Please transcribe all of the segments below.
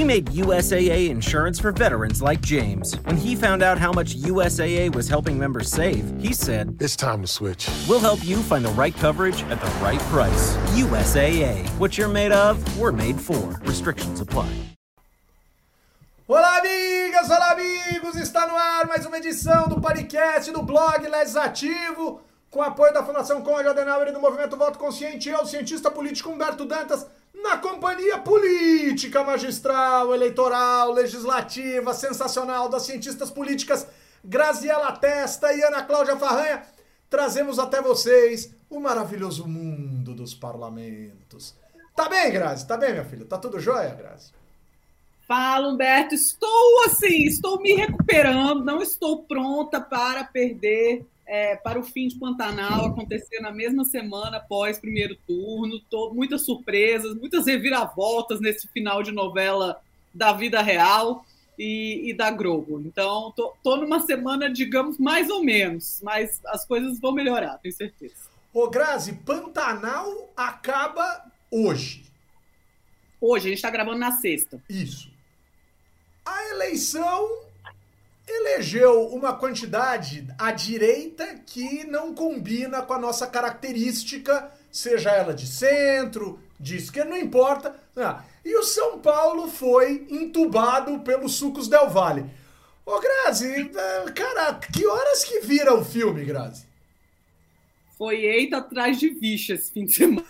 We made USAA insurance for veterans like James. When he found out how much USAA was helping members save, he said, It's time to switch. We'll help you find the right coverage at the right price. USAA. What you're made of, we're made for. Restrictions apply. Olá, amigas, olá, amigos! Está no ar mais uma edição do podcast do blog Legislativo, com apoio da Fundação Conrad Adenauer e do Movimento Voto Consciente. Eu, cientista político Humberto Dantas, na companhia política, magistral, eleitoral, legislativa, sensacional das cientistas políticas Graziela Testa e Ana Cláudia Farranha, trazemos até vocês o maravilhoso mundo dos parlamentos. Tá bem, Grazi? Tá bem, minha filha? Tá tudo jóia, Grazi? Fala, Humberto. Estou assim, estou me recuperando, não estou pronta para perder é, para o fim de Pantanal acontecer na mesma semana após primeiro turno. Tô, muitas surpresas, muitas reviravoltas nesse final de novela da vida real e, e da Globo. Então, tô, tô numa semana, digamos, mais ou menos, mas as coisas vão melhorar, tenho certeza. Ô, Grazi, Pantanal acaba hoje. Hoje, a gente está gravando na sexta. Isso. A eleição elegeu uma quantidade à direita que não combina com a nossa característica, seja ela de centro, de esquerda, não importa. Ah, e o São Paulo foi entubado pelos sucos Del Valle. Ô, Grazi, eh, cara, que horas que vira o filme, Grazi? Foi eita atrás de vixe esse fim de semana.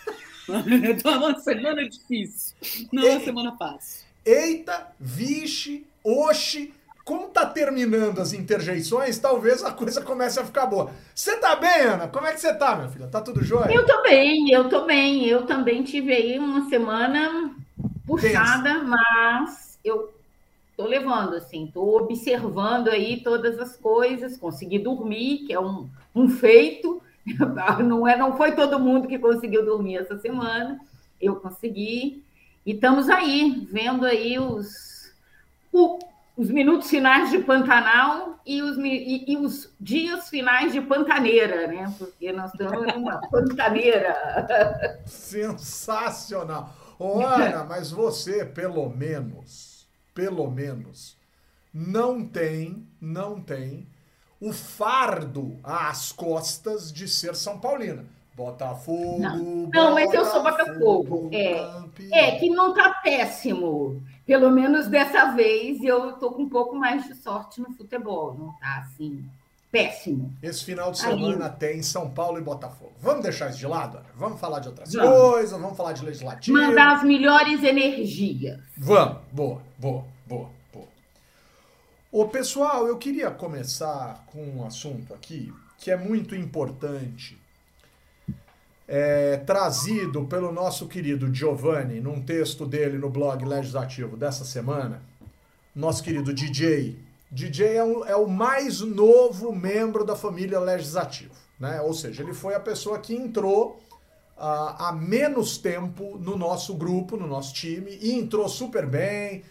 É uma semana difícil, não é uma semana fácil. Eita, vixe, oxe, como tá terminando as interjeições, talvez a coisa comece a ficar boa. Você tá bem, Ana? Como é que você tá, minha filha? Tá tudo jóia? Eu tô bem, eu tô bem. Eu também tive aí uma semana puxada, Pensa. mas eu tô levando, assim, tô observando aí todas as coisas, consegui dormir, que é um, um feito. Não, é, não foi todo mundo que conseguiu dormir essa semana, eu consegui. E estamos aí, vendo aí os, o, os minutos finais de Pantanal e os, e, e, os dias finais de Pantaneira, né? Porque nós estamos numa pantaneira. Sensacional! Ana, mas você, pelo menos, pelo menos, não tem, não tem o fardo às costas de ser São Paulina. Botafogo. Não, não mas eu sou Botafogo. É, é que não tá péssimo. Pelo menos dessa vez eu tô com um pouco mais de sorte no futebol. Não tá assim péssimo. Esse final de semana Aí. tem São Paulo e Botafogo. Vamos deixar isso de lado? Ana? Vamos falar de outras vamos. coisas, vamos falar de legislativo. Mandar as melhores energias. Vamos, boa, boa, boa. Ô, pessoal, eu queria começar com um assunto aqui que é muito importante, é, trazido pelo nosso querido Giovanni, num texto dele no blog legislativo dessa semana. Nosso querido DJ. DJ é, um, é o mais novo membro da família legislativa, né? Ou seja, ele foi a pessoa que entrou uh, há menos tempo no nosso grupo, no nosso time, e entrou super bem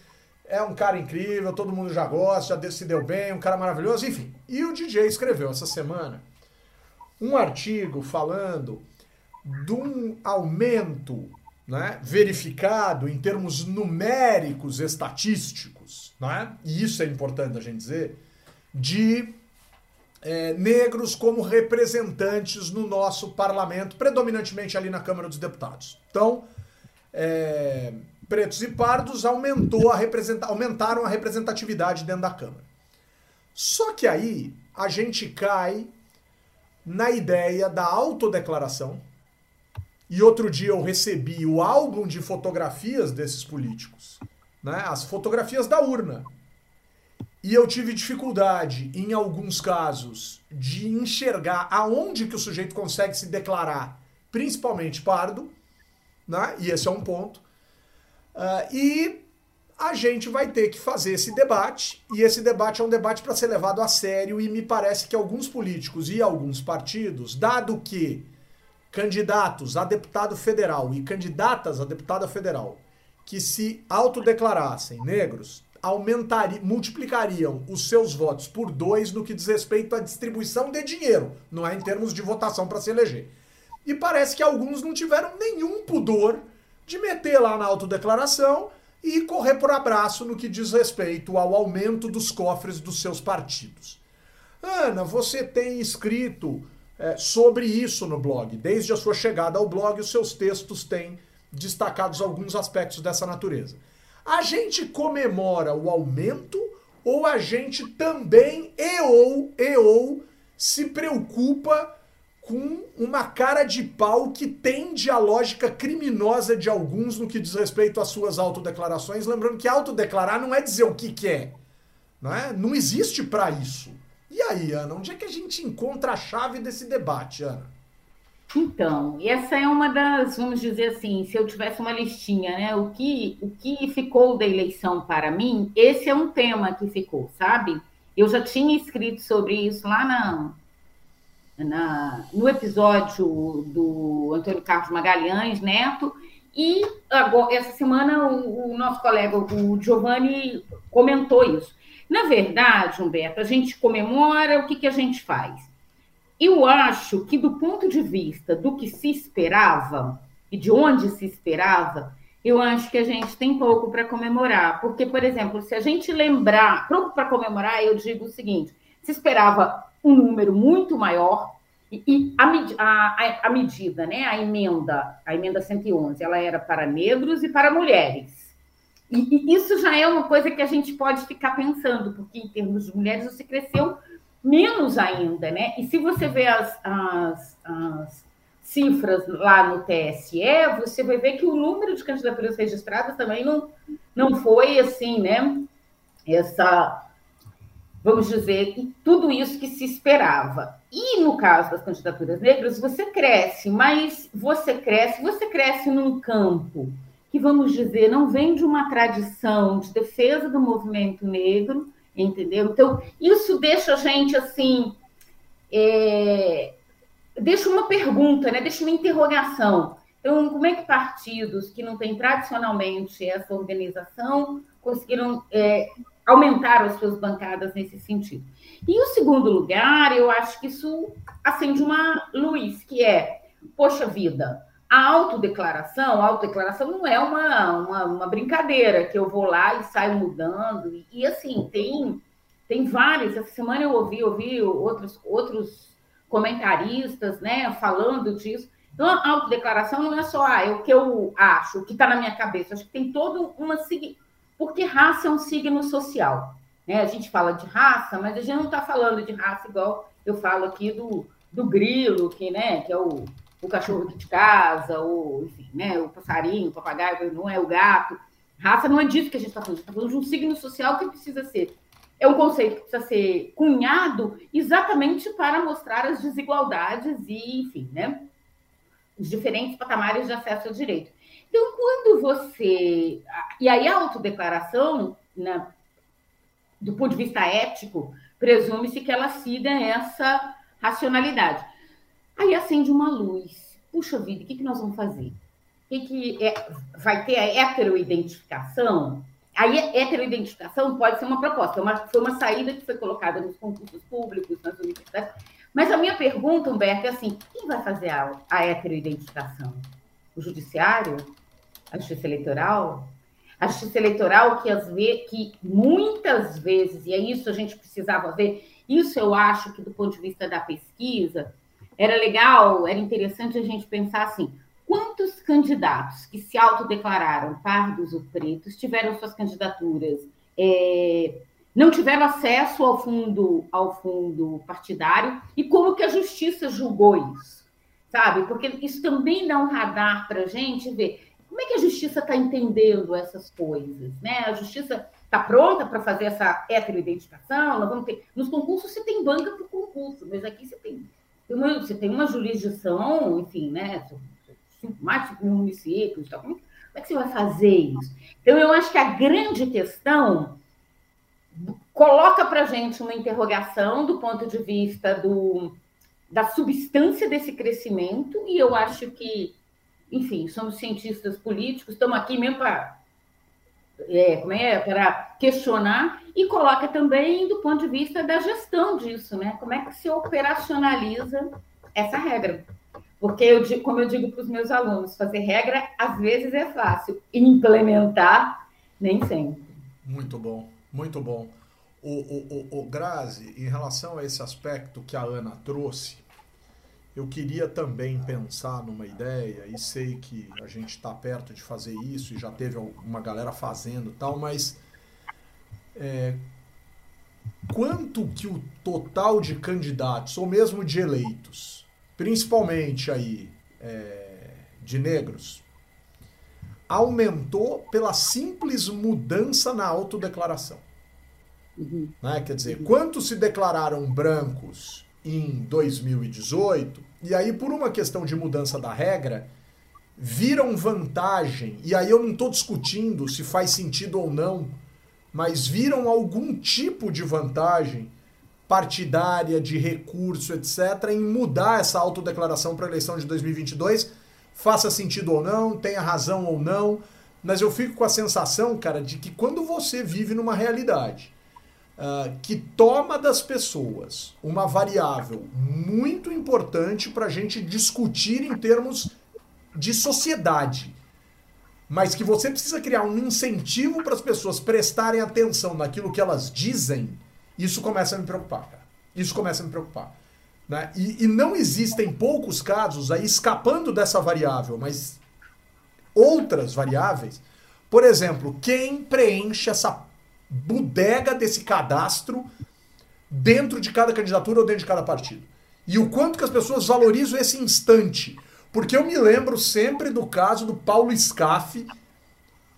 é um cara incrível, todo mundo já gosta, já decidiu bem, um cara maravilhoso, enfim. E o DJ escreveu essa semana um artigo falando de um aumento né, verificado em termos numéricos, estatísticos, né, e isso é importante a gente dizer, de é, negros como representantes no nosso parlamento, predominantemente ali na Câmara dos Deputados. Então, é, pretos e pardos aumentou a aumentaram a representatividade dentro da Câmara. Só que aí a gente cai na ideia da autodeclaração. E outro dia eu recebi o álbum de fotografias desses políticos, né? As fotografias da urna. E eu tive dificuldade, em alguns casos, de enxergar aonde que o sujeito consegue se declarar, principalmente pardo, né? E esse é um ponto. Uh, e a gente vai ter que fazer esse debate, e esse debate é um debate para ser levado a sério, e me parece que alguns políticos e alguns partidos, dado que candidatos a deputado federal e candidatas a deputada federal que se autodeclarassem negros aumentariam, multiplicariam os seus votos por dois no que diz respeito à distribuição de dinheiro, não é em termos de votação para se eleger. E parece que alguns não tiveram nenhum pudor de meter lá na autodeclaração e correr por abraço no que diz respeito ao aumento dos cofres dos seus partidos. Ana, você tem escrito é, sobre isso no blog. Desde a sua chegada ao blog, os seus textos têm destacados alguns aspectos dessa natureza. A gente comemora o aumento ou a gente também e ou e ou se preocupa com uma cara de pau que tende à lógica criminosa de alguns no que diz respeito às suas autodeclarações, lembrando que autodeclarar não é dizer o que, que é, não é? Não existe para isso. E aí, Ana, onde é que a gente encontra a chave desse debate, Ana? Então, essa é uma das, vamos dizer assim, se eu tivesse uma listinha, né? O que, o que ficou da eleição para mim, esse é um tema que ficou, sabe? Eu já tinha escrito sobre isso lá na, na, no episódio do Antônio Carlos Magalhães Neto, e agora, essa semana o, o nosso colega, o Giovanni, comentou isso. Na verdade, Humberto, a gente comemora, o que, que a gente faz? Eu acho que, do ponto de vista do que se esperava e de onde se esperava, eu acho que a gente tem pouco para comemorar. Porque, por exemplo, se a gente lembrar, pouco para comemorar, eu digo o seguinte: se esperava um número muito maior, e, e a, a, a, medida, né, a emenda, a emenda 111, ela era para negros e para mulheres. E, isso já é uma coisa que a gente pode ficar pensando, porque em termos de mulheres você cresceu menos ainda, né? E se você vê as, as, as cifras lá no TSE, você vai ver que o número de candidaturas registradas também não, não foi assim, né? Essa, vamos dizer, tudo isso que se esperava. E no caso das candidaturas negras, você cresce, mas você cresce, você cresce num campo que, vamos dizer, não vem de uma tradição de defesa do movimento negro, entendeu? Então, isso deixa a gente assim. É, deixa uma pergunta, né? deixa uma interrogação. Então, como é que partidos que não têm tradicionalmente essa organização conseguiram é, aumentar as suas bancadas nesse sentido? E o segundo lugar, eu acho que isso acende uma luz, que é, poxa vida, a autodeclaração, a autodeclaração não é uma, uma, uma, brincadeira que eu vou lá e saio mudando. E, e, assim, tem, tem vários. Essa semana eu ouvi, ouvi outros, outros comentaristas né, falando disso. Então, a autodeclaração não é só ah, é o que eu acho, o que está na minha cabeça. Acho que tem todo uma. Porque raça é um signo social. Né? A gente fala de raça, mas a gente não está falando de raça igual eu falo aqui do, do grilo, que, né, que é o o cachorro de casa, ou, enfim, né, o passarinho, o papagaio, não é o gato. Raça não é disso que a gente está falando, a gente está falando de um signo social que precisa ser. É um conceito que precisa ser cunhado exatamente para mostrar as desigualdades e, enfim, né, os diferentes patamares de acesso ao direito. Então, quando você. E aí, a autodeclaração, né, do ponto de vista ético, presume-se que ela siga essa racionalidade. Aí acende uma luz. Puxa vida, o que, que nós vamos fazer? O que, que é, vai ter a heteroidentificação? Aí, heteroidentificação pode ser uma proposta, é uma, foi uma saída que foi colocada nos concursos públicos, nas universidades. Mas a minha pergunta, Humberto, é assim: quem vai fazer a, a heteroidentificação? O judiciário? A justiça eleitoral? A justiça eleitoral que, as ve que muitas vezes, e é isso a gente precisava ver, isso eu acho que do ponto de vista da pesquisa, era legal, era interessante a gente pensar assim: quantos candidatos que se autodeclararam pardos ou pretos tiveram suas candidaturas, é, não tiveram acesso ao fundo, ao fundo partidário e como que a justiça julgou isso, sabe? Porque isso também dá um radar para a gente ver como é que a justiça está entendendo essas coisas, né? A justiça está pronta para fazer essa heteroidentificação? Nós vamos ter nos concursos você tem banca para concurso, mas aqui você tem uma, você tem uma jurisdição, enfim, né? Mais de municípios, então, como é que você vai fazer isso? Então, eu acho que a grande questão coloca para gente uma interrogação do ponto de vista do, da substância desse crescimento, e eu acho que, enfim, somos cientistas políticos, estamos aqui mesmo para é, como é, para questionar e coloca também do ponto de vista da gestão disso, né? Como é que se operacionaliza essa regra? Porque, eu, como eu digo para os meus alunos, fazer regra às vezes é fácil, implementar Nem sempre. Muito bom, muito bom. O, o, o, o Grazi, em relação a esse aspecto que a Ana trouxe, eu queria também pensar numa ideia, e sei que a gente está perto de fazer isso, e já teve uma galera fazendo tal, mas é, quanto que o total de candidatos, ou mesmo de eleitos, principalmente aí é, de negros, aumentou pela simples mudança na autodeclaração. Uhum. Né? Quer dizer, quantos se declararam brancos em 2018, e aí, por uma questão de mudança da regra, viram vantagem, e aí eu não estou discutindo se faz sentido ou não, mas viram algum tipo de vantagem partidária, de recurso, etc., em mudar essa autodeclaração para a eleição de 2022, faça sentido ou não, tenha razão ou não, mas eu fico com a sensação, cara, de que quando você vive numa realidade uh, que toma das pessoas uma variável muito importante para a gente discutir em termos de sociedade, mas que você precisa criar um incentivo para as pessoas prestarem atenção naquilo que elas dizem, isso começa a me preocupar, cara. Isso começa a me preocupar. Né? E, e não existem poucos casos aí escapando dessa variável, mas outras variáveis. Por exemplo, quem preenche essa bodega desse cadastro dentro de cada candidatura ou dentro de cada partido. E o quanto que as pessoas valorizam esse instante. Porque eu me lembro sempre do caso do Paulo Scaff,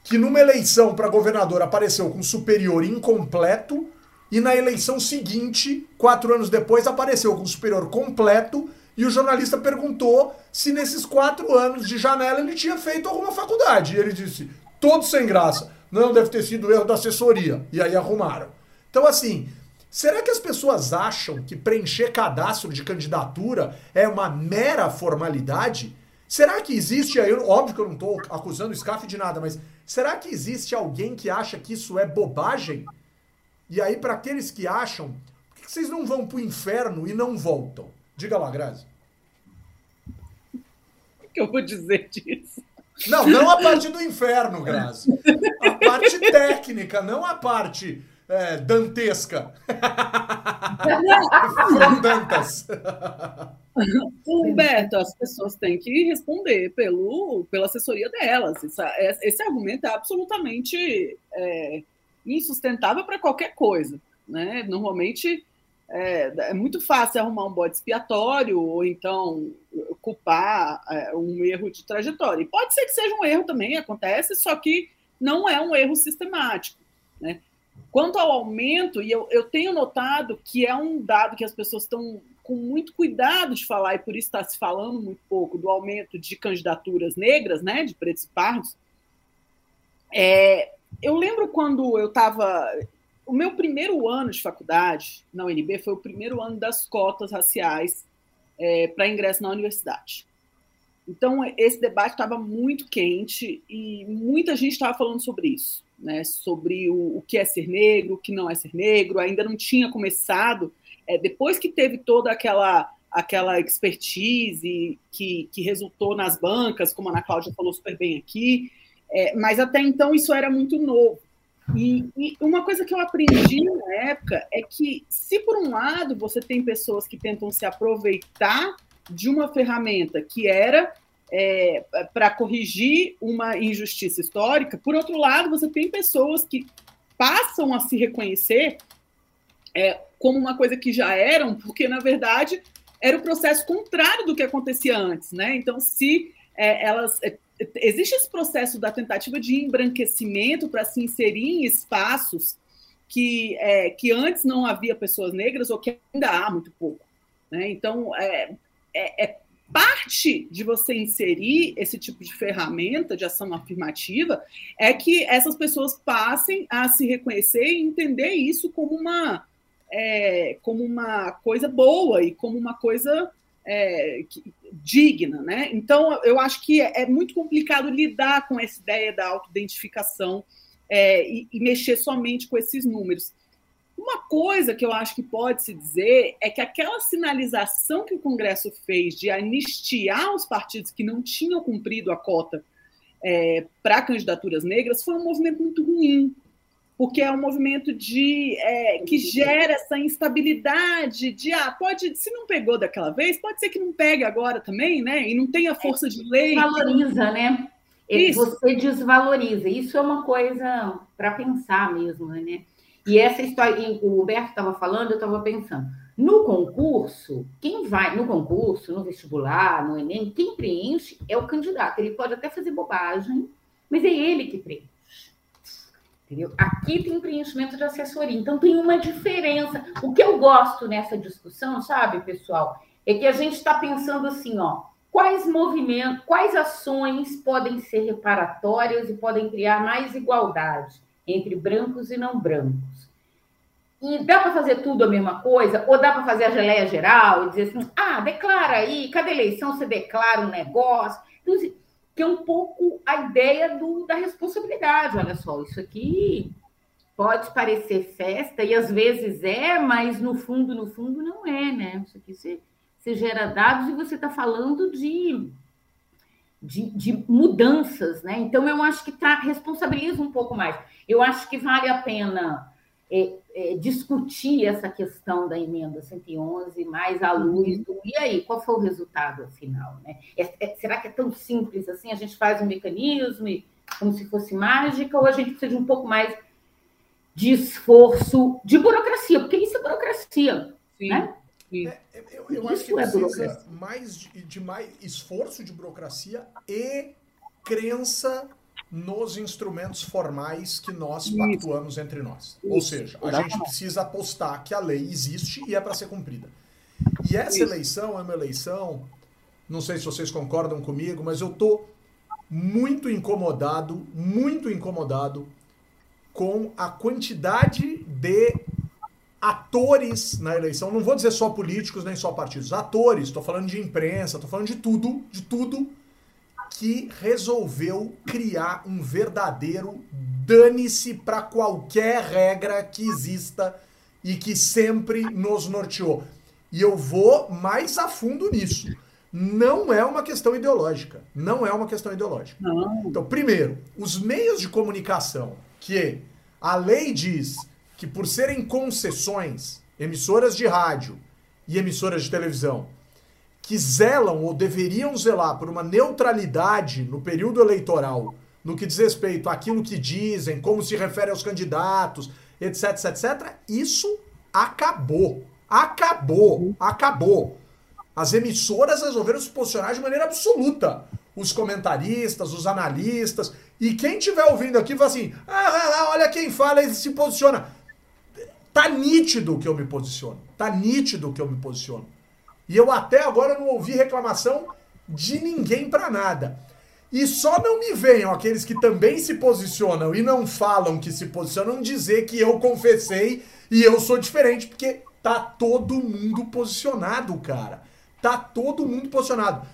que numa eleição para governador apareceu com superior incompleto, e na eleição seguinte, quatro anos depois, apareceu com superior completo, e o jornalista perguntou se nesses quatro anos de janela ele tinha feito alguma faculdade. E ele disse, todos sem graça. Não, deve ter sido erro da assessoria. E aí arrumaram. Então, assim, será que as pessoas acham que preencher cadastro de candidatura é uma mera formalidade? Será que existe aí, óbvio que eu não estou acusando o SCAF de nada, mas será que existe alguém que acha que isso é bobagem? E aí, para aqueles que acham, por que vocês não vão para o inferno e não voltam? Diga lá, Grazi. O que eu vou dizer disso? Não, não a parte do inferno, Grazi. A parte técnica, não a parte é, dantesca. Frondantas. Humberto, as pessoas têm que responder pelo, pela assessoria delas. Esse, esse argumento é absolutamente é, insustentável para qualquer coisa. Né? Normalmente é, é, muito fácil arrumar um bode expiatório ou então culpar é, um erro de trajetória. E pode ser que seja um erro também, acontece, só que não é um erro sistemático. Né? Quanto ao aumento, e eu, eu tenho notado que é um dado que as pessoas estão com muito cuidado de falar, e por isso está se falando muito pouco do aumento de candidaturas negras, né, de pretos e pardos. É, eu lembro quando eu estava o meu primeiro ano de faculdade na UNB foi o primeiro ano das cotas raciais é, para ingresso na universidade. Então, esse debate estava muito quente e muita gente estava falando sobre isso, né? sobre o, o, que é ser negro, o que não é ser negro. Ainda não tinha começado, é, depois que teve toda aquela aquela expertise que, que resultou nas bancas, como a Ana Cláudia falou super bem aqui, é, mas até então isso era muito novo. E, e, uma coisa que eu aprendi na época é que, se por um lado você tem pessoas que tentam se aproveitar de uma ferramenta que era é, para corrigir uma injustiça histórica, por outro lado, você tem pessoas que passam a se reconhecer é, como uma coisa que já eram, porque, na verdade, era o processo contrário do que acontecia antes. Né? Então, se é, elas é, existe esse processo da tentativa de embranquecimento para se inserir em espaços que, é, que antes não havia pessoas negras ou que ainda há muito pouco. Né? Então, é, é, é, parte de você inserir esse tipo de ferramenta de ação afirmativa é que essas pessoas passem a se reconhecer e entender isso como uma, é, como uma coisa boa e como uma coisa é, digna, né? Então, eu acho que é, é, muito complicado lidar com essa ideia da autoidentificação é, e, e, mexer somente com esses números. Uma coisa que eu acho que pode se dizer é que aquela sinalização que o Congresso fez de anistiar os partidos que não tinham cumprido a cota é, para candidaturas negras foi um movimento muito ruim, porque é um movimento de é, que gera essa instabilidade de ah, pode, se não pegou daquela vez, pode ser que não pegue agora também, né? E não tenha força de lei. Valoriza, né? Isso. Você desvaloriza. Isso é uma coisa para pensar mesmo, né? E essa história, o Humberto estava falando, eu estava pensando. No concurso, quem vai no concurso, no vestibular, no Enem, quem preenche é o candidato. Ele pode até fazer bobagem, mas é ele que preenche. Entendeu? Aqui tem preenchimento de assessoria, então tem uma diferença. O que eu gosto nessa discussão, sabe, pessoal, é que a gente está pensando assim, ó, quais movimentos, quais ações podem ser reparatórias e podem criar mais igualdade entre brancos e não brancos. E dá para fazer tudo a mesma coisa? Ou dá para fazer a geleia geral e dizer assim, ah, declara aí, cada eleição você declara um negócio. Então, que é um pouco a ideia do, da responsabilidade. Olha só, isso aqui pode parecer festa, e às vezes é, mas no fundo, no fundo, não é, né? Isso aqui você, você gera dados e você está falando de, de, de, mudanças, né? Então, eu acho que tá, responsabiliza um pouco mais. Eu acho que vale a pena é, é, discutir essa questão da emenda 111 mais à luz do. E aí, qual foi o resultado final? Né? É, é, será que é tão simples assim? A gente faz um mecanismo e, como se fosse mágica, ou a gente precisa de um pouco mais de esforço, de burocracia, porque isso é burocracia. Sim. Né? É, eu, eu acho que precisa mais de, de mais esforço de burocracia e crença nos instrumentos formais que nós Isso. pactuamos entre nós. Isso. Ou seja, a gente precisa apostar que a lei existe e é para ser cumprida. E essa Isso. eleição é uma eleição, não sei se vocês concordam comigo, mas eu tô muito incomodado, muito incomodado com a quantidade de atores na eleição. Não vou dizer só políticos nem só partidos, atores. Estou falando de imprensa, estou falando de tudo, de tudo que resolveu criar um verdadeiro dane-se para qualquer regra que exista e que sempre nos norteou. E eu vou mais a fundo nisso. Não é uma questão ideológica. Não é uma questão ideológica. Não. Então, primeiro, os meios de comunicação, que a lei diz que por serem concessões, emissoras de rádio e emissoras de televisão, que zelam ou deveriam zelar por uma neutralidade no período eleitoral, no que diz respeito àquilo que dizem, como se refere aos candidatos, etc, etc, etc, isso acabou. Acabou. Acabou. As emissoras resolveram se posicionar de maneira absoluta. Os comentaristas, os analistas. E quem estiver ouvindo aqui vai assim: ah, ah, ah, olha quem fala e se posiciona. Tá nítido que eu me posiciono. Tá nítido que eu me posiciono. E eu até agora não ouvi reclamação de ninguém para nada. E só não me venham aqueles que também se posicionam e não falam que se posicionam dizer que eu confessei e eu sou diferente, porque tá todo mundo posicionado, cara. Tá todo mundo posicionado.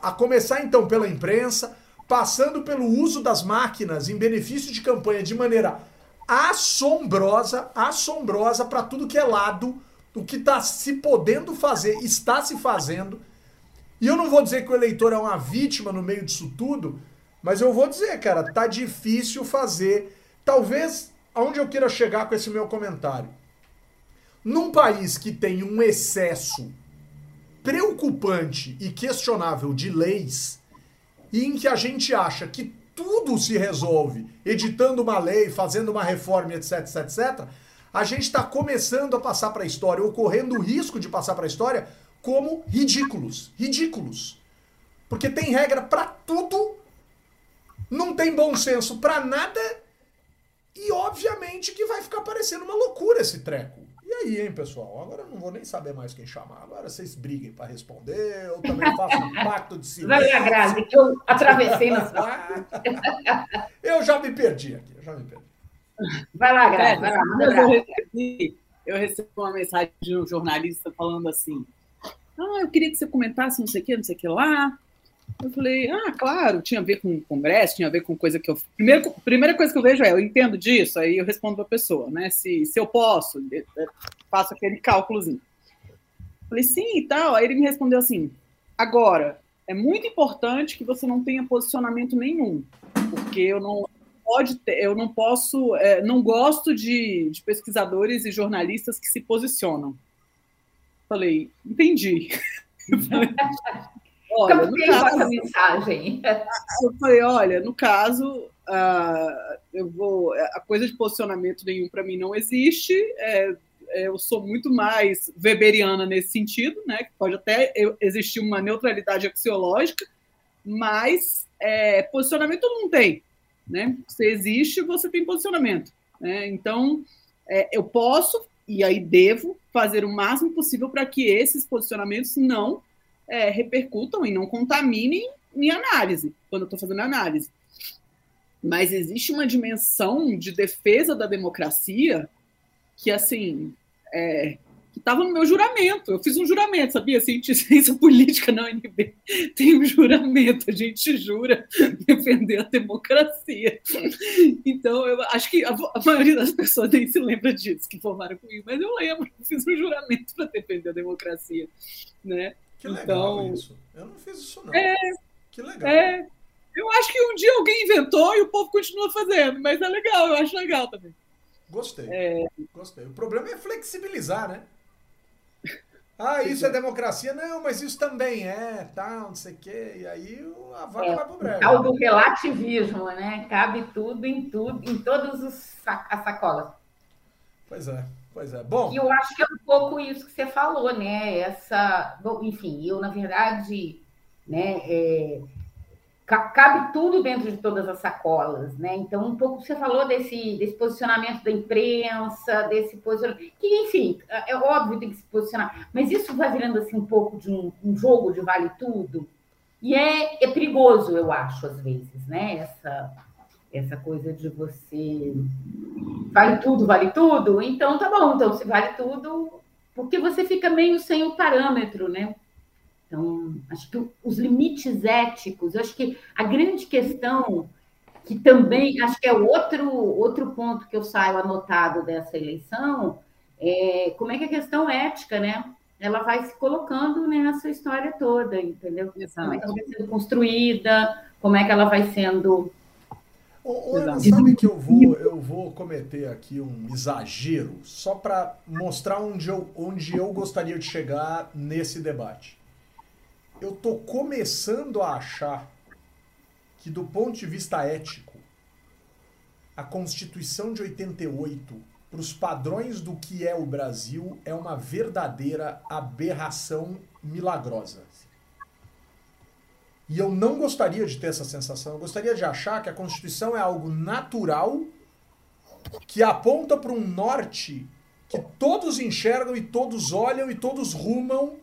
A começar então pela imprensa, passando pelo uso das máquinas em benefício de campanha de maneira assombrosa, assombrosa para tudo que é lado o que está se podendo fazer, está se fazendo. E eu não vou dizer que o eleitor é uma vítima no meio disso tudo, mas eu vou dizer, cara, tá difícil fazer. Talvez aonde eu queira chegar com esse meu comentário. Num país que tem um excesso preocupante e questionável de leis, e em que a gente acha que tudo se resolve editando uma lei, fazendo uma reforma, etc, etc, etc, a gente está começando a passar para a história, ou correndo o risco de passar para a história, como ridículos. Ridículos. Porque tem regra para tudo, não tem bom senso para nada, e obviamente que vai ficar parecendo uma loucura esse treco. E aí, hein, pessoal? Agora eu não vou nem saber mais quem chamar. Agora vocês briguem para responder. Eu também faço um pacto de silêncio. Vai Grazi, que eu atravessei na sua. eu já me perdi aqui, eu já me perdi. Vai lá, Graça. Vai lá, eu, recebi, eu recebi uma mensagem de um jornalista falando assim: Ah, eu queria que você comentasse não sei o que, não sei o que lá. Eu falei, ah, claro, tinha a ver com o Congresso, tinha a ver com coisa que eu. Primeiro, primeira coisa que eu vejo é, eu entendo disso, aí eu respondo para a pessoa, né? Se, se eu posso, faço aquele cálculozinho. Falei, sim e tal. Aí ele me respondeu assim: agora, é muito importante que você não tenha posicionamento nenhum, porque eu não pode ter, eu não posso, é, não gosto de, de, pesquisadores e jornalistas que se posicionam. Falei, entendi. olha, no caso, mensagem. Eu falei, olha, no caso, uh, eu vou, a coisa de posicionamento nenhum para mim não existe. É, é, eu sou muito mais weberiana nesse sentido, né? Que pode até existir uma neutralidade axiológica, mas é, posicionamento não tem, né? Se existe, você tem posicionamento. Né? Então, é, eu posso e aí devo fazer o máximo possível para que esses posicionamentos não é, repercutam e não contaminem minha análise quando eu estou fazendo análise. Mas existe uma dimensão de defesa da democracia que, assim, é, estava no meu juramento. Eu fiz um juramento, sabia? Ciência, ciência política na UNB tem um juramento, a gente jura defender a democracia. Então, eu acho que a, a, maioria das pessoas nem se lembra disso, que formaram comigo, mas eu lembro, eu fiz um juramento para defender a democracia. Né? Que legal então, isso. Eu não fiz isso, não. É, que legal. É, eu acho que um dia alguém inventou e o povo continua fazendo, mas é legal, eu acho legal também. Gostei. É... Gostei. O problema é flexibilizar, né? Ah, isso é democracia? Não, mas isso também é, tal, não sei o quê. E aí a vaca é, vai pro breve. Tal do relativismo, né? Cabe tudo em tudo, em todas as sacolas. Pois é, pois é. Bom. E eu acho que é um pouco isso que você falou, né? Essa. Bom, enfim, eu, na verdade, né, é, cabe tudo dentro de todas as sacolas, né? Então, um pouco você falou desse, desse posicionamento da imprensa, desse posicionamento, que, enfim, é óbvio tem que se posicionar, mas isso vai virando assim um pouco de um, um jogo de vale tudo, e é, é perigoso, eu acho, às vezes, né? Essa, essa coisa de você vale tudo, vale tudo, então tá bom, então se vale tudo, porque você fica meio sem o parâmetro, né? Então, acho que os limites éticos, acho que a grande questão, que também acho que é outro, outro ponto que eu saio anotado dessa eleição, é como é que a questão ética, né? Ela vai se colocando nessa história toda, entendeu? Exato. Como é que ela vai sendo construída, como é que ela vai sendo. Ô, Ana, sabe que eu vou, eu vou cometer aqui um exagero só para mostrar onde eu, onde eu gostaria de chegar nesse debate eu tô começando a achar que, do ponto de vista ético, a Constituição de 88, para os padrões do que é o Brasil, é uma verdadeira aberração milagrosa. E eu não gostaria de ter essa sensação. Eu gostaria de achar que a Constituição é algo natural que aponta para um norte que todos enxergam e todos olham e todos rumam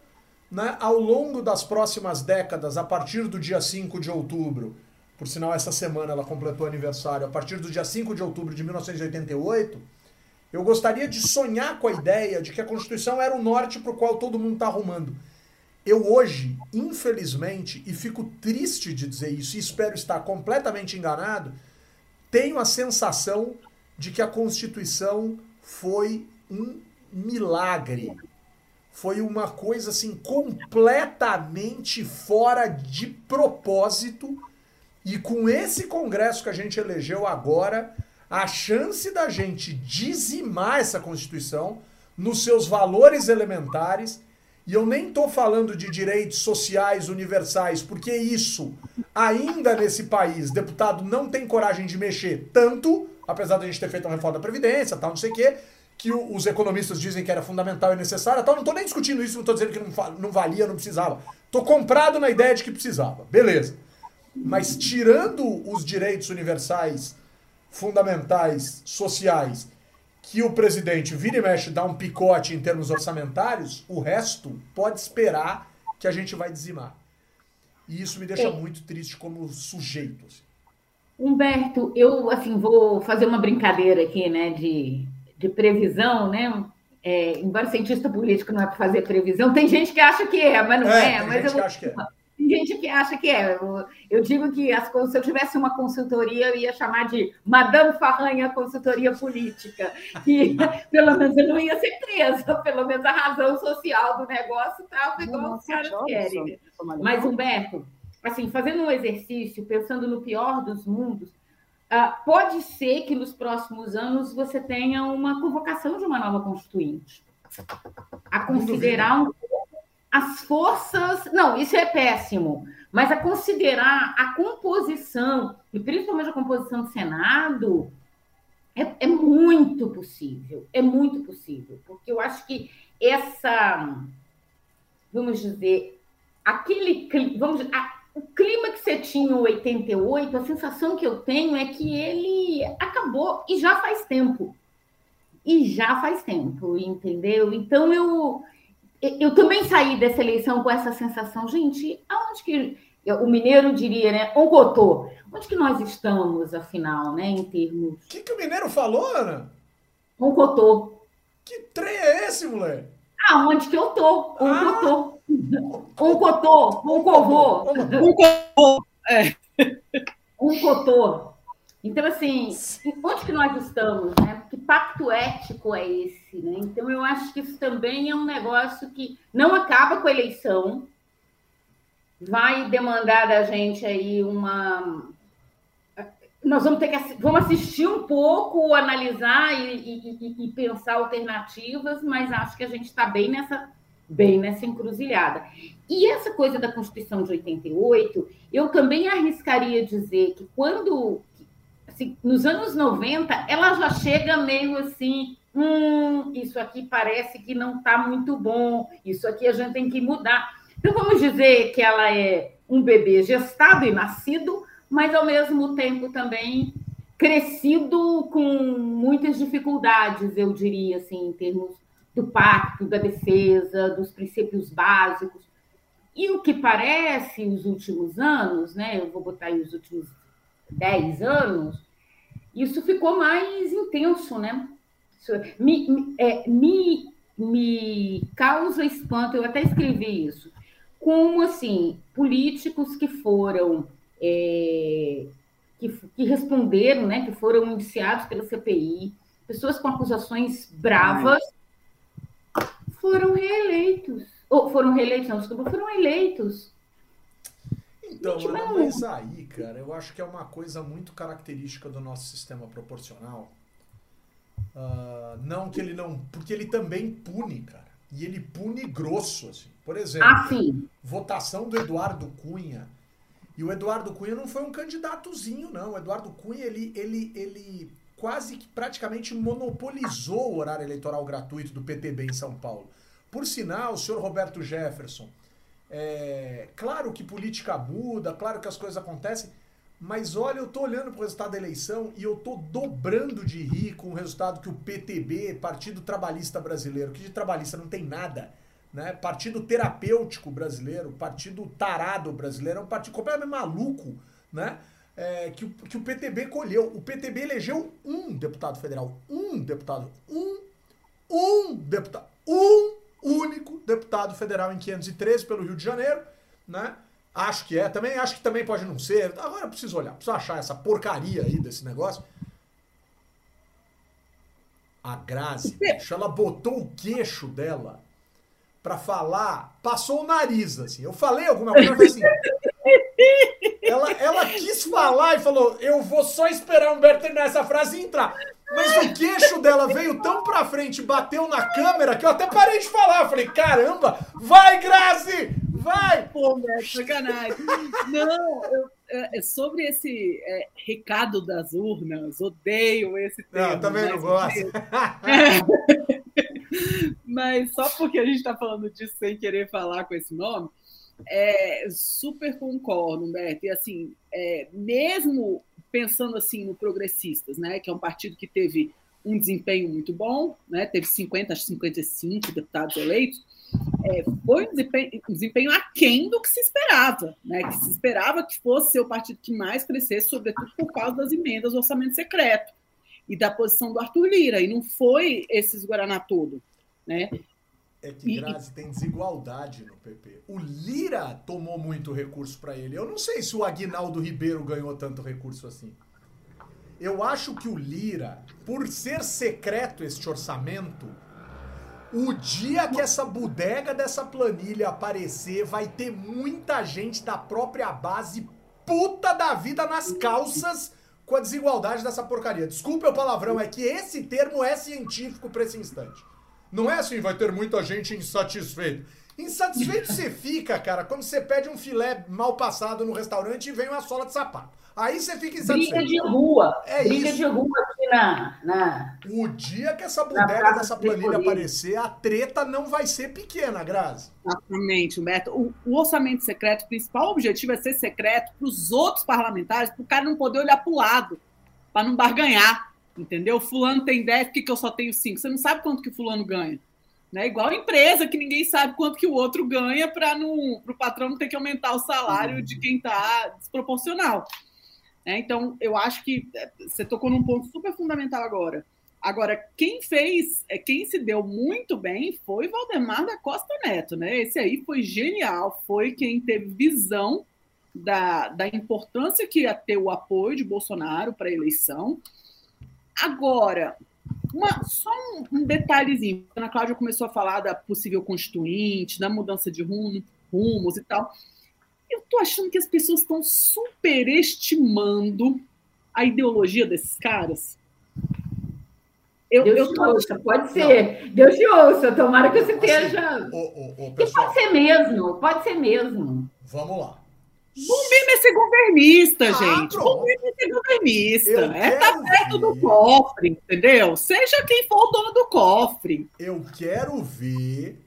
né, ao longo das próximas décadas, a partir do dia 5 de outubro, por sinal, essa semana ela completou aniversário, a partir do dia 5 de outubro de 1988, eu gostaria de sonhar com a ideia de que a Constituição era o norte para o qual todo mundo está arrumando. Eu hoje, infelizmente, e fico triste de dizer isso, e espero estar completamente enganado, tenho a sensação de que a Constituição foi um milagre foi uma coisa assim completamente fora de propósito. E com esse congresso que a gente elegeu agora, a chance da gente dizimar essa Constituição nos seus valores elementares, e eu nem estou falando de direitos sociais universais, porque isso, ainda nesse país, deputado não tem coragem de mexer tanto, apesar de a gente ter feito uma reforma da Previdência, tal, não sei o quê, que os economistas dizem que era fundamental e necessária, tal. Não estou nem discutindo isso, não estou dizendo que não, não valia, não precisava. Estou comprado na ideia de que precisava. Beleza. Mas tirando os direitos universais, fundamentais, sociais, que o presidente vira e mexe dá um picote em termos orçamentários, o resto pode esperar que a gente vai dizimar. E isso me deixa é. muito triste como sujeito. Assim. Humberto, eu assim vou fazer uma brincadeira aqui, né, de de previsão, né? É, embora cientista político não é para fazer previsão, tem gente que acha que é, mas não é. é mas eu, que é. Tem gente que acha que é. Eu, eu digo que as, se eu tivesse uma consultoria, eu ia chamar de Madame Farranha Consultoria Política. E pelo menos eu não ia ser presa, pelo menos a razão social do negócio estava igual os caras querem. Mas, Humberto, assim, fazendo um exercício, pensando no pior dos mundos, pode ser que nos próximos anos você tenha uma convocação de uma nova constituinte. A considerar um as forças. Não, isso é péssimo, mas a considerar a composição, e principalmente a composição do Senado, é, é muito possível. É muito possível, porque eu acho que essa. Vamos dizer, aquele. Vamos, a, o clima que você tinha em 88, a sensação que eu tenho é que ele acabou e já faz tempo. E já faz tempo, entendeu? Então eu eu também saí dessa eleição com essa sensação, gente, aonde que o mineiro diria, né? Cotô. Onde que nós estamos, afinal, né? Em termos. O que, que o mineiro falou, Ana? Cotô. Que trem é esse, moleque? Ah, onde que eu tô? Um ah. Um cotô, um covô. Um cotô. É. Um cotô. Então, assim, onde que nós estamos, né? Que pacto ético é esse, né? Então, eu acho que isso também é um negócio que não acaba com a eleição, vai demandar da gente aí uma... Nós vamos ter que vamos assistir um pouco, analisar e, e, e pensar alternativas, mas acho que a gente está bem nessa, bem nessa encruzilhada. E essa coisa da Constituição de 88, eu também arriscaria dizer que quando assim, nos anos 90, ela já chega meio assim, hum, isso aqui parece que não está muito bom, isso aqui a gente tem que mudar. Então, vamos dizer que ela é um bebê gestado e nascido, mas ao mesmo tempo também crescido com muitas dificuldades, eu diria, assim, em termos do pacto, da defesa, dos princípios básicos. E o que parece os últimos anos, né? Eu vou botar aí os últimos 10 anos, isso ficou mais intenso, né? Me, me, é, me, me causa espanto, eu até escrevi isso, como, assim, políticos que foram, é, que, que responderam, né, que foram indiciados pela CPI, pessoas com acusações bravas, foram reeleitos. Ou foram reeleitos, não, desculpa, foram eleitos então, Gente, mas aí, cara, eu acho que é uma coisa muito característica do nosso sistema proporcional. Uh, não que ele não. Porque ele também pune, cara. E ele pune grosso, assim. Por exemplo, ah, votação do Eduardo Cunha. E o Eduardo Cunha não foi um candidatozinho, não. O Eduardo Cunha, ele, ele, ele quase que praticamente monopolizou o horário eleitoral gratuito do PTB em São Paulo. Por sinal, o senhor Roberto Jefferson é, claro que política muda, claro que as coisas acontecem, mas olha, eu tô olhando pro resultado da eleição e eu tô dobrando de rir com o resultado que o PTB, Partido Trabalhista Brasileiro, que de trabalhista não tem nada, né? Partido Terapêutico Brasileiro, Partido Tarado Brasileiro, é um partido completamente maluco, né? É, que, que o PTB colheu. O PTB elegeu um deputado federal. Um deputado. Um. Um deputado. Um único deputado federal em 513 pelo Rio de Janeiro, né? Acho que é, também acho que também pode não ser. Agora eu preciso olhar, preciso achar essa porcaria aí desse negócio. A Grazi, bicho, ela botou o queixo dela para falar, passou o nariz, assim. Eu falei alguma coisa assim. Falar e falou: Eu vou só esperar o Humberto terminar essa frase e entrar. Mas o queixo dela veio tão pra frente, bateu na câmera, que eu até parei de falar. Eu falei, caramba, vai, Grazi! Vai! Pô, é sacanagem. Não, eu, é, é, sobre esse é, recado das urnas, odeio esse termo. Não, também não gosto. Mas só porque a gente está falando disso sem querer falar com esse nome, é, super concordo, Humberto. E assim, é, mesmo pensando assim no Progressistas, né, que é um partido que teve um desempenho muito bom, né, teve 50 a 55 deputados eleitos, é, foi um desempenho, um desempenho aquém do que se esperava, né, que se esperava que fosse ser o partido que mais crescesse, sobretudo por causa das emendas do orçamento secreto e da posição do Arthur Lira, e não foi esses Guaraná todo, né? É que Grazi tem desigualdade no PP. O Lira tomou muito recurso para ele. Eu não sei se o Aguinaldo Ribeiro ganhou tanto recurso assim. Eu acho que o Lira, por ser secreto este orçamento, O dia que essa bodega dessa planilha aparecer, vai ter muita gente da própria base puta da vida nas calças com a desigualdade dessa porcaria. Desculpe o palavrão, é que esse termo é científico para esse instante. Não é assim, vai ter muita gente insatisfeita. Insatisfeito você fica, cara, quando você pede um filé mal passado no restaurante e vem uma sola de sapato. Aí você fica insatisfeito. Briga de rua. É Briga isso. de rua aqui na. na... O dia que essa bodega dessa planilha Tricolino. aparecer, a treta não vai ser pequena, Grazi. Exatamente, Humberto. O, o orçamento secreto, o principal objetivo é ser secreto para os outros parlamentares, para o cara não poder olhar para o lado, para não barganhar, entendeu? Fulano tem 10, por que, que eu só tenho 5? Você não sabe quanto que fulano ganha. Né? Igual empresa, que ninguém sabe quanto que o outro ganha para o patrão não ter que aumentar o salário de quem está desproporcional. né? Então, eu acho que é, você tocou num ponto super fundamental agora. Agora, quem fez, é, quem se deu muito bem foi Valdemar da Costa Neto, né? Esse aí foi genial, foi quem teve visão da, da importância que ia ter o apoio de Bolsonaro para a eleição. Agora, uma- só um, um detalhezinho. A Ana Cláudia começou a falar da possível constituinte, da mudança de rumo, rumos e tal. Eu tô achando que as pessoas estão superestimando a ideologia desses caras. Eu, Deus eu te tô ouça, pode ser. Deus te ouça, tomara que você esteja. Ô, ô, ô, E pessoal, pode ser mesmo, pode ser mesmo. vamos lá. Bom mesmo é ser governista, Ah, gente. pronto. Bom mesmo é ser governista. Eu É tá quero perto do ver. cofre, entendeu? Seja quem for o dono do cofre. Eu quero ver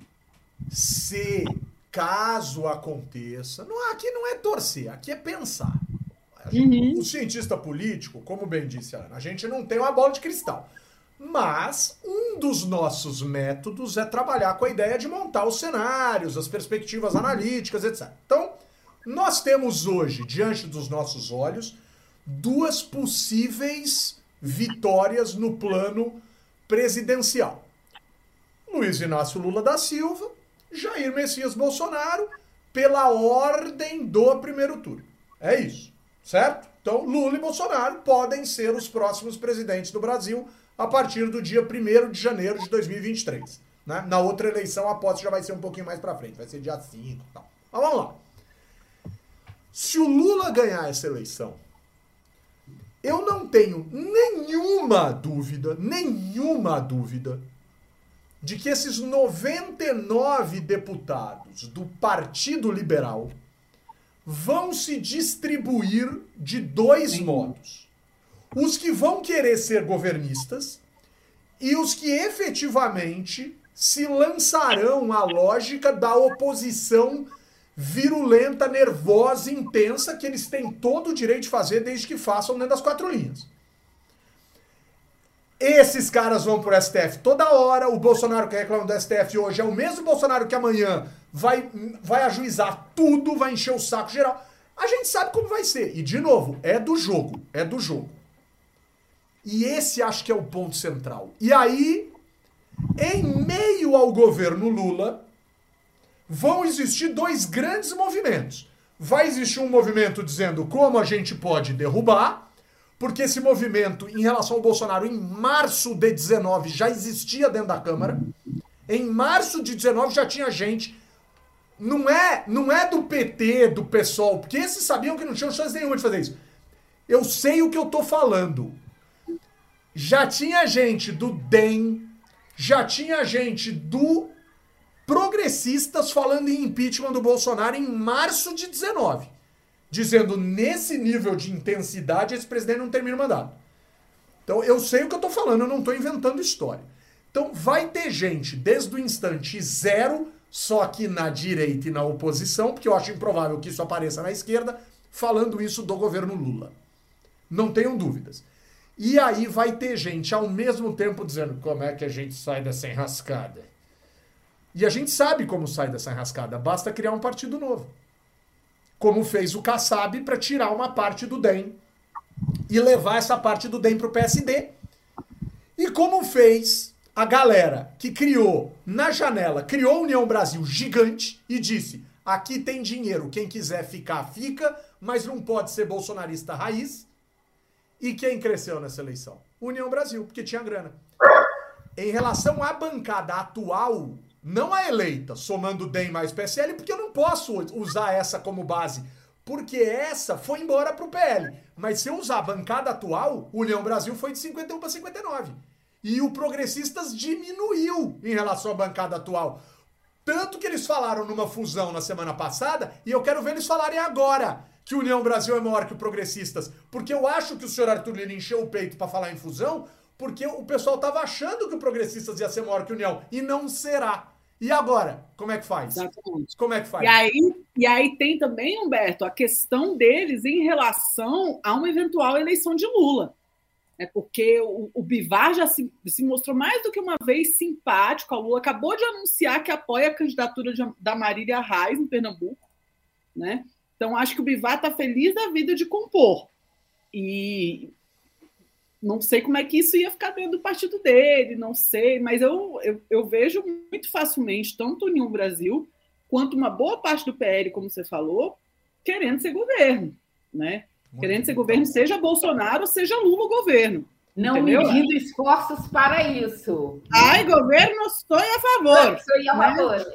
se, caso aconteça, não, aqui não é torcer, aqui é pensar. Gente- Uhum. O cientista político, como bem disse a Ana, a gente não tem uma bola de cristal. Mas um dos nossos métodos é trabalhar com a ideia de montar os cenários, as perspectivas analíticas, etc. Então, nós temos hoje, diante dos nossos olhos, duas possíveis vitórias no plano presidencial. Luiz Inácio Lula da Silva, Jair Messias Bolsonaro, pela ordem do primeiro turno. É isso, certo? Então, Lula e Bolsonaro podem ser os próximos presidentes do Brasil a partir do dia 1 de janeiro de 2023. Né? Na outra eleição, a posse já vai ser um pouquinho mais pra frente, vai ser dia 5 e tal. Mas vamos lá. Se o Lula ganhar essa eleição, eu não tenho nenhuma dúvida, nenhuma dúvida, de que esses 99 deputados do Partido Liberal vão se distribuir de dois modos. Os que vão querer ser governistas e os que efetivamente se lançarão à lógica da oposição virulenta, nervosa, intensa, que eles têm todo o direito de fazer desde que façam dentro das quatro linhas. Esses caras vão pro STF toda hora. O Bolsonaro que reclama do STF hoje é o mesmo Bolsonaro que amanhã vai, vai ajuizar tudo, vai encher o saco geral. A gente sabe como vai ser. E, de novo, é do jogo. É do jogo. E esse acho que é o ponto central. E aí, em meio ao governo Lula, vão existir dois grandes movimentos. Vai existir um movimento dizendo como a gente pode derrubar, porque esse movimento, em relação ao Bolsonaro, em março de 19 já existia dentro da Câmara. Em março de 19 já tinha gente. Não é, não é do PT, do PSOL, porque esses sabiam que não tinham chance nenhuma de fazer isso. Eu sei o que eu tô falando. Já tinha gente do DEM, já tinha gente do progressistas falando em impeachment do Bolsonaro em março de 19 dizendo nesse nível de intensidade esse presidente não termina o mandato. Então eu sei o que eu tô falando, eu não tô inventando história. Então vai ter gente desde o instante zero, só que na direita e na oposição, porque eu acho improvável que isso apareça na esquerda, falando isso do governo Lula. Não tenham dúvidas. E aí vai ter gente ao mesmo tempo dizendo como é que a gente sai dessa enrascada. E a gente sabe como sai dessa enrascada, basta criar um partido novo como fez o Kassab para tirar uma parte do DEM e levar essa parte do DEM para o PSD. E como fez a galera que criou na janela, criou a União Brasil gigante e disse: aqui tem dinheiro, quem quiser ficar, fica, mas não pode ser bolsonarista raiz. E quem cresceu nessa eleição? União Brasil, porque tinha grana. em relação à bancada atual, não a eleita, somando DEM mais PSL, porque eu não posso usar essa como base, porque essa foi embora pro PL. Mas se eu usar a bancada atual, União Brasil foi de 51 para 59. E o Progressistas diminuiu em relação à bancada atual. Tanto que eles falaram numa fusão na semana passada, e eu quero ver eles falarem agora que União Brasil é maior que o Progressistas. Porque eu acho que o senhor Arthur Lira encheu o peito para falar em fusão, porque o pessoal estava achando que o Progressistas ia ser maior que a União, e não será. E agora? Como é que faz? Exatamente. Como é que faz? E aí, e aí tem também, Humberto, a questão deles em relação a uma eventual eleição de Lula. É porque o, o Bivar já se, se, mostrou mais do que uma vez simpático ao Lula. Acabou de anunciar que apoia a candidatura de, da Marília Reis em Pernambuco. Né? Então, acho que o Bivar está feliz da vida de compor. E não sei como é que isso ia ficar dentro do partido dele, não sei, mas eu, eu, eu vejo muito facilmente, tanto o União Brasil, quanto uma boa parte do PL, como você falou, querendo ser governo, né? Muito querendo ser governo, seja Bolsonaro, seja Lula o governo. Não entendeu? medindo esforços para isso. Ai, governo, estou a favor. Estou a né? favor.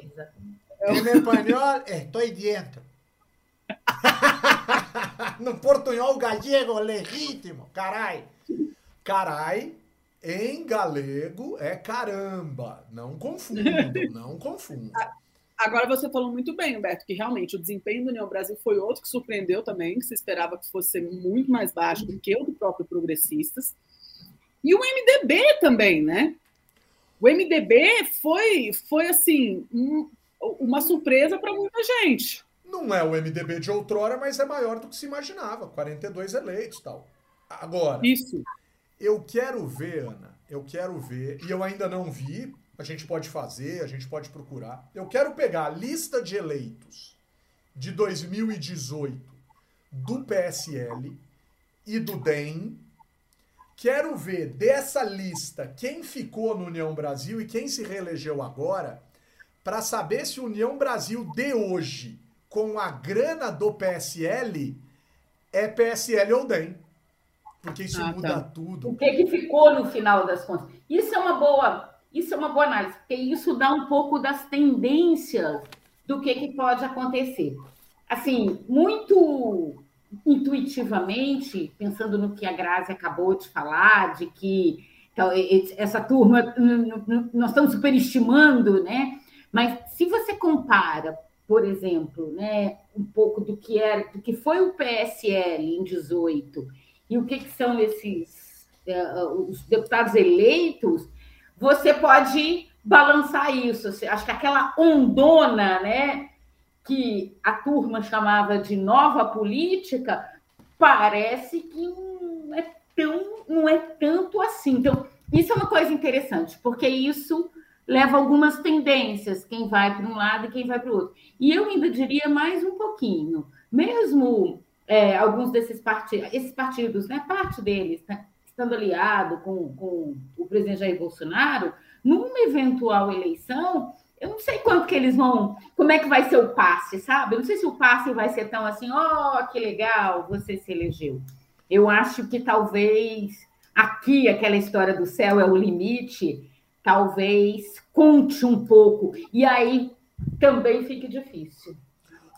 Em espanhol, estou dentro. no portunhol gallego legítimo, carai. Carai, em galego é caramba. Não confundo, não confundo. Agora você falou muito bem, Humberto, que realmente o desempenho do União Brasil foi outro que surpreendeu também, que se esperava que fosse muito mais baixo do que o do próprio Progressistas. E o MDB também, né? O MDB foi, foi assim, um, uma surpresa para muita gente. Não é o MDB de outrora, mas é maior do que se imaginava. 42 eleitos tal. Agora. Isso. Eu quero ver, Ana, eu quero ver, e eu ainda não vi, a gente pode fazer, a gente pode procurar. Eu quero pegar a lista de eleitos de 2018 do PSL e do DEM. Quero ver dessa lista quem ficou no União Brasil e quem se reelegeu agora, para saber se o União Brasil de hoje, com a grana do PSL, é PSL ou DEM. Porque isso ah, muda tá. tudo. O que, que ficou no final das contas? Isso é uma boa, isso é uma boa análise, porque isso dá um pouco das tendências do que, que pode acontecer. Assim, muito intuitivamente, pensando no que a Grazi acabou de falar, de que então, essa turma nós estamos superestimando, né? Mas se você compara, por exemplo, né, um pouco do que era, do que foi o PSL em 18 e o que, que são esses uh, os deputados eleitos, você pode balançar isso. Acho que aquela ondona, né, que a turma chamava de nova política, parece que não é tão, não é tanto assim. Então, isso é uma coisa interessante, porque isso leva algumas tendências, quem vai para um lado e quem vai para o outro. E eu ainda diria mais um pouquinho, mesmo é, alguns desses partidos, esses partidos, né, parte deles, né, estando aliado com, com o presidente Jair Bolsonaro, numa eventual eleição, eu não sei quanto que eles vão, como é que vai ser o passe, sabe? Eu não sei se o passe vai ser tão assim, oh, que legal, você se elegeu. Eu acho que talvez aqui aquela história do céu é o limite, talvez conte um pouco, e aí também fique difícil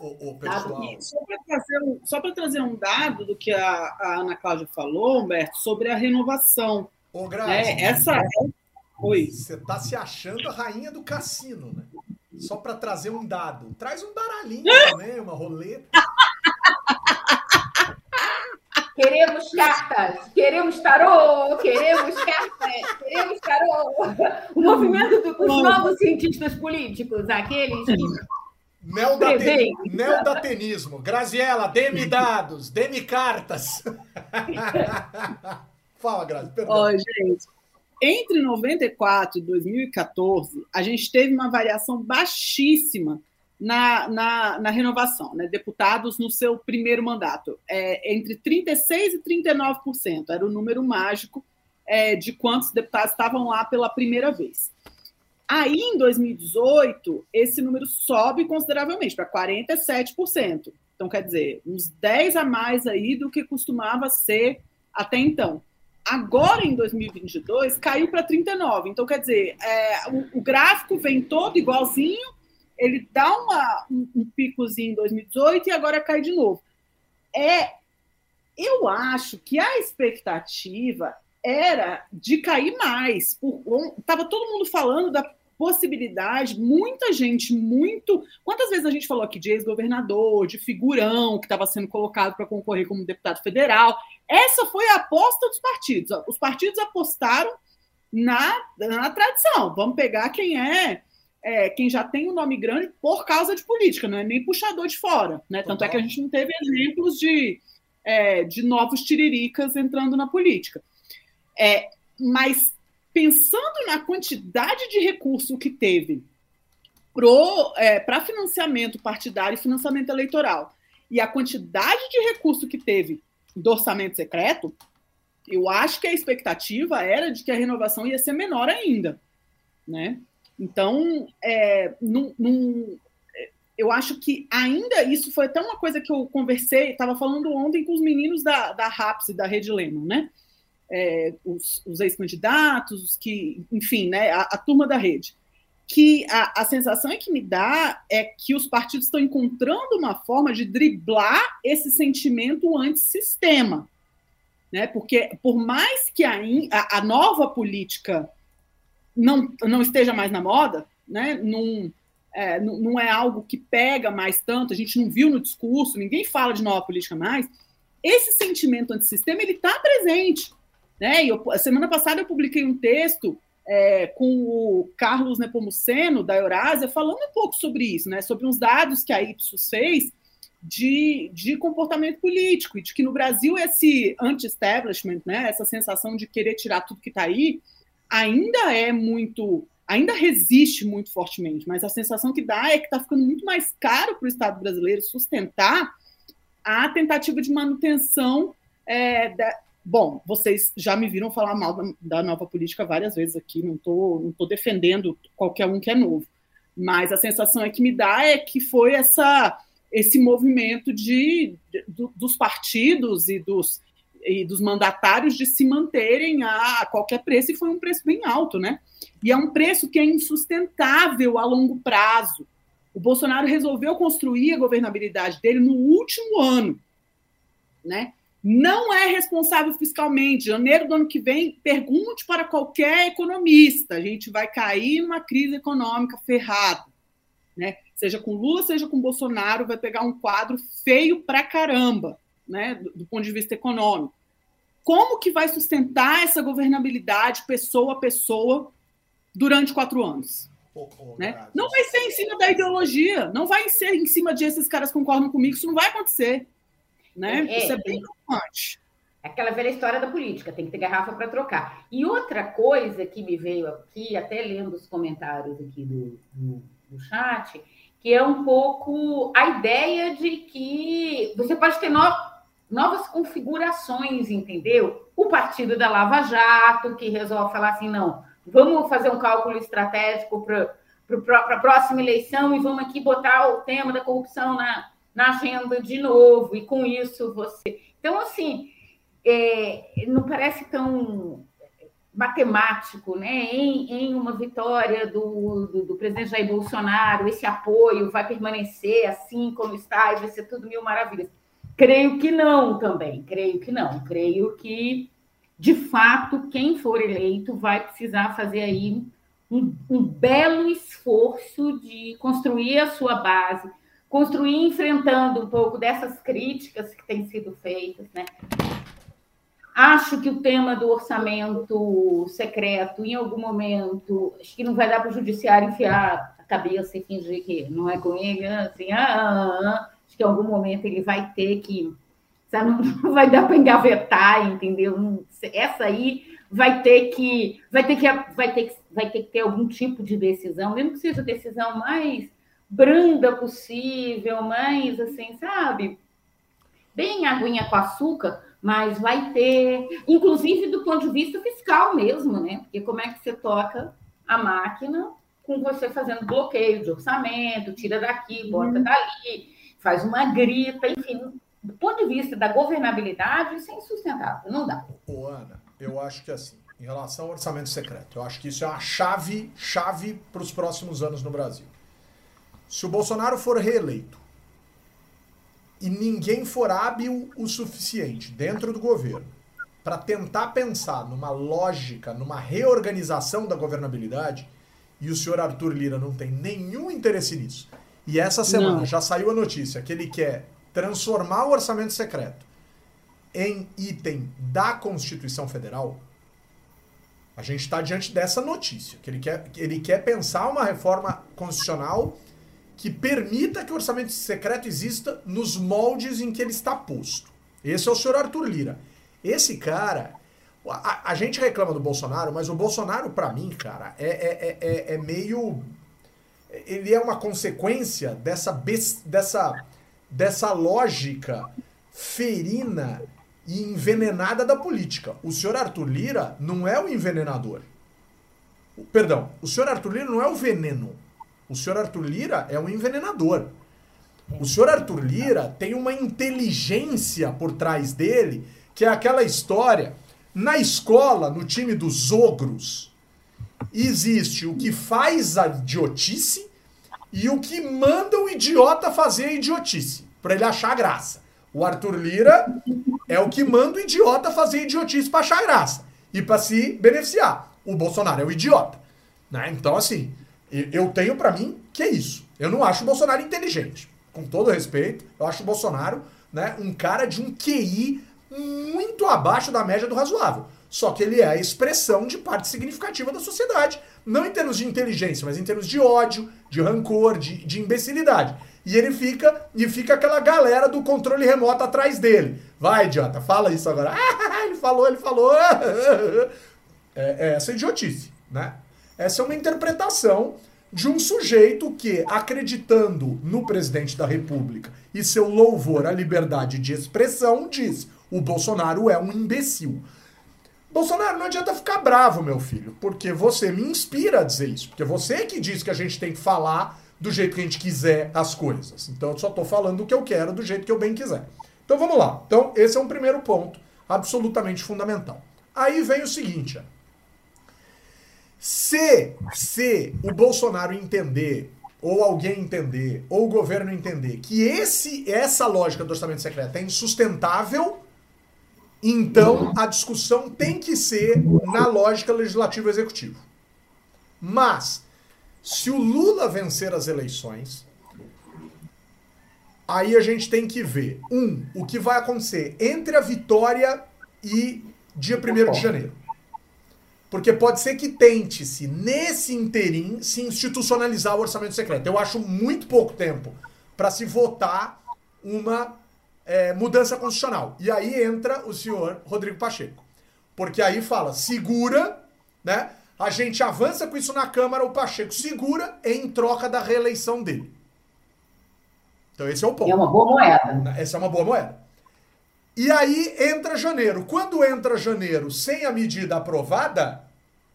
o, o pessoal. Só para trazer, um, só trazer um dado do que a, a, Ana Cláudia falou, Humberto, sobre a renovação. Ô, Grazi, é, essa é... Oi. Você está se achando a rainha do cassino, né? Só para trazer um dado. Traz um baralhinho também, uma roleta. Queremos cartas, queremos tarô, queremos cartas, queremos tarô. O movimento dos novos cientistas políticos, aqueles que Neodaten... Neodatenismo. Graziella, dê-me dados, dê-me cartas. Fala, Grazi, perdão. Oh, gente, entre 94 e 2014, a gente teve uma variação baixíssima na, na, na renovação, né? deputados no seu primeiro mandato, é, entre 36% e 39%, era o número mágico é, de quantos deputados estavam lá pela primeira vez. Aí, em 2018, esse número sobe consideravelmente para 47%. Então, quer dizer, uns 10 a mais aí do que costumava ser até então. Agora, em 2022, caiu para 39. Então, quer dizer, é, o, o, gráfico vem todo igualzinho, ele dá uma, um, um picozinho em 2018 e agora cai de novo. É, eu acho que a expectativa era de cair mais. Estava todo mundo falando da possibilidade, muita gente, muito. Quantas vezes a gente falou aqui de ex-governador, de figurão que estava sendo colocado para concorrer como deputado federal? Essa foi a aposta dos partidos. Os partidos apostaram na, na tradição. Vamos pegar quem é, é quem já tem um nome grande por causa de política, não é nem puxador de fora. Né? Tanto é que a gente não teve exemplos de, é, de novos tiriricas entrando na política. É, mas pensando na quantidade de recurso que teve para é, financiamento partidário e financiamento eleitoral e a quantidade de recurso que teve do orçamento secreto, eu acho que a expectativa era de que a renovação ia ser menor ainda, né? Então, é, num, num, eu acho que ainda isso foi até uma coisa que eu conversei, estava falando ontem com os meninos da, da RAPS e da Rede Lemon, né? é, os, os ex-candidatos, os que, enfim, né, a, a turma da rede. Que a, a, sensação é que me dá é que os partidos estão encontrando uma forma de driblar esse sentimento antissistema. Né? Porque, por mais que a, a nova política não, não esteja mais na moda, né? Num, é, não é algo que pega mais tanto, a gente não viu no discurso, ninguém fala de nova política mais. Esse sentimento antissistema ele está presente. Né? E eu, semana passada eu publiquei um texto é, com o Carlos Nepomuceno, da Eurásia, falando um pouco sobre isso, né? sobre uns dados que a Ipsos fez de, de comportamento político, e de que no Brasil esse anti-establishment, né? essa sensação de querer tirar tudo que está aí, ainda é muito, ainda resiste muito fortemente, mas a sensação que dá é que está ficando muito mais caro para o Estado brasileiro sustentar a tentativa de manutenção é, da, Bom, vocês já me viram falar mal da, da nova política várias vezes aqui, não estou não tô defendendo qualquer um que é novo, mas a sensação é que me dá é que foi essa esse movimento de, de dos partidos e dos, e dos mandatários de se manterem a, a qualquer preço, e foi um preço bem alto, né? E é um preço que é insustentável a longo prazo. O Bolsonaro resolveu construir a governabilidade dele no último ano, né? não é responsável fiscalmente. Janeiro do ano que vem, pergunte para qualquer economista. A gente vai cair numa crise econômica ferrada. Né? Seja com Lula, seja com Bolsonaro, vai pegar um quadro feio pra caramba, né? do, do ponto de vista econômico. Como que vai sustentar essa governabilidade pessoa a pessoa durante quatro anos? Oh, oh, né? Não vai ser em cima da ideologia, não vai ser em cima de esses caras concordam comigo, isso não vai acontecer. Né? É, Isso é bem preocupante. É aquela velha história da política, tem que ter garrafa para trocar. E outra coisa que me veio aqui, até lendo os comentários aqui do, do, do chat, que é um pouco a ideia de que você pode ter no, novas configurações, entendeu? O partido da Lava Jato, que resolve falar assim, não, vamos fazer um cálculo estratégico para a próxima eleição e vamos aqui botar o tema da corrupção na, na agenda de novo, e com isso você. Então, assim, é, não parece tão matemático, né? Em, em uma vitória do, do, do, presidente Jair Bolsonaro, esse apoio vai permanecer assim como está e vai ser tudo mil maravilhas. Creio que não também, creio que não. Creio que, de fato, quem for eleito vai precisar fazer aí um, um belo esforço de construir a sua base, construir enfrentando um pouco dessas críticas que têm sido feitas, né? Acho que o tema do orçamento secreto, em algum momento, acho que não vai dar para o judiciário enfiar a cabeça e fingir que não é com ele, assim, ah, ah, ah. Acho que em algum momento ele vai ter que, sabe, não vai dar para engavetar, entendeu? Essa aí vai ter que, vai ter que, vai ter que, vai ter que ter algum tipo de decisão, mesmo que seja decisão mais branda possível, mais assim, sabe? Bem aguinha com açúcar, mas vai ter, inclusive do ponto de vista fiscal mesmo, né? Porque como é que você toca a máquina com você fazendo bloqueio de orçamento, tira daqui, bota uhum. dali, faz uma grita, enfim, do ponto de vista da governabilidade, isso é insustentável, não dá. Ô, Ana, eu acho que assim, em relação ao orçamento secreto, eu acho que isso é uma chave, chave para os próximos anos no Brasil. Se o Bolsonaro for reeleito e ninguém for hábil o suficiente dentro do governo para tentar pensar numa lógica, numa reorganização da governabilidade, e o senhor Arthur Lira não tem nenhum interesse nisso. E essa semana não. já saiu a notícia que ele quer transformar o orçamento secreto em item da Constituição Federal. A gente está diante dessa notícia, que ele quer, ele quer pensar uma reforma constitucional que permita que o orçamento secreto exista nos moldes em que ele está posto. Esse é o senhor Arthur Lira. Esse cara. A, a gente reclama do Bolsonaro, mas o Bolsonaro, para mim, cara, é, é, é, é, meio. Ele é uma consequência dessa, dessa, dessa lógica ferina e envenenada da política. O senhor Arthur Lira não é o envenenador. Perdão, o senhor Arthur Lira não é o veneno. O senhor Arthur Lira é um envenenador. O senhor Arthur Lira tem uma inteligência por trás dele, que é aquela história. Na escola, no time dos ogros, existe o que faz a idiotice e o que manda o idiota fazer a idiotice, para ele achar graça. O Arthur Lira é o que manda o idiota fazer idiotice para achar graça e para se beneficiar. O Bolsonaro é o idiota. Né? Então, assim, eu tenho para mim que é isso. Eu não acho o Bolsonaro inteligente. Com todo respeito, eu acho o Bolsonaro né, um cara de um QI muito abaixo da média do razoável. Só que ele é a expressão de parte significativa da sociedade. Não em termos de inteligência, mas em termos de ódio, de rancor, de, de imbecilidade. E ele fica, e fica aquela galera do controle remoto atrás dele. Vai, idiota, fala isso agora. Ah, ele falou, ele falou. É, é essa idiotice, né? Essa é uma interpretação de um sujeito que, acreditando no presidente da República e seu louvor à liberdade de expressão, diz: o Bolsonaro é um imbecil. Bolsonaro, não adianta ficar bravo, meu filho, porque você me inspira a dizer isso. Porque você que diz que a gente tem que falar do jeito que a gente quiser as coisas. Então eu só estou falando o que eu quero, do jeito que eu bem quiser. Então vamos lá. Então, esse é um primeiro ponto absolutamente fundamental. Aí vem o seguinte. Se, se o Bolsonaro entender, ou alguém entender, ou o governo entender que esse, essa lógica do orçamento secreto é insustentável, então a discussão tem que ser na lógica legislativa executiva. Mas, se o Lula vencer as eleições, aí a gente tem que ver, um, o que vai acontecer entre a vitória e dia 1 de janeiro. Porque pode ser que tente-se, nesse interim, se institucionalizar o orçamento secreto. Eu acho muito pouco tempo para se votar uma é, mudança constitucional. E aí entra o senhor Rodrigo Pacheco. Porque aí fala, segura, né? A gente avança com isso na Câmara, o Pacheco segura em troca da reeleição dele. Então esse é o ponto. É uma boa moeda. Essa é uma boa moeda. E aí entra janeiro. Quando entra janeiro sem a medida aprovada,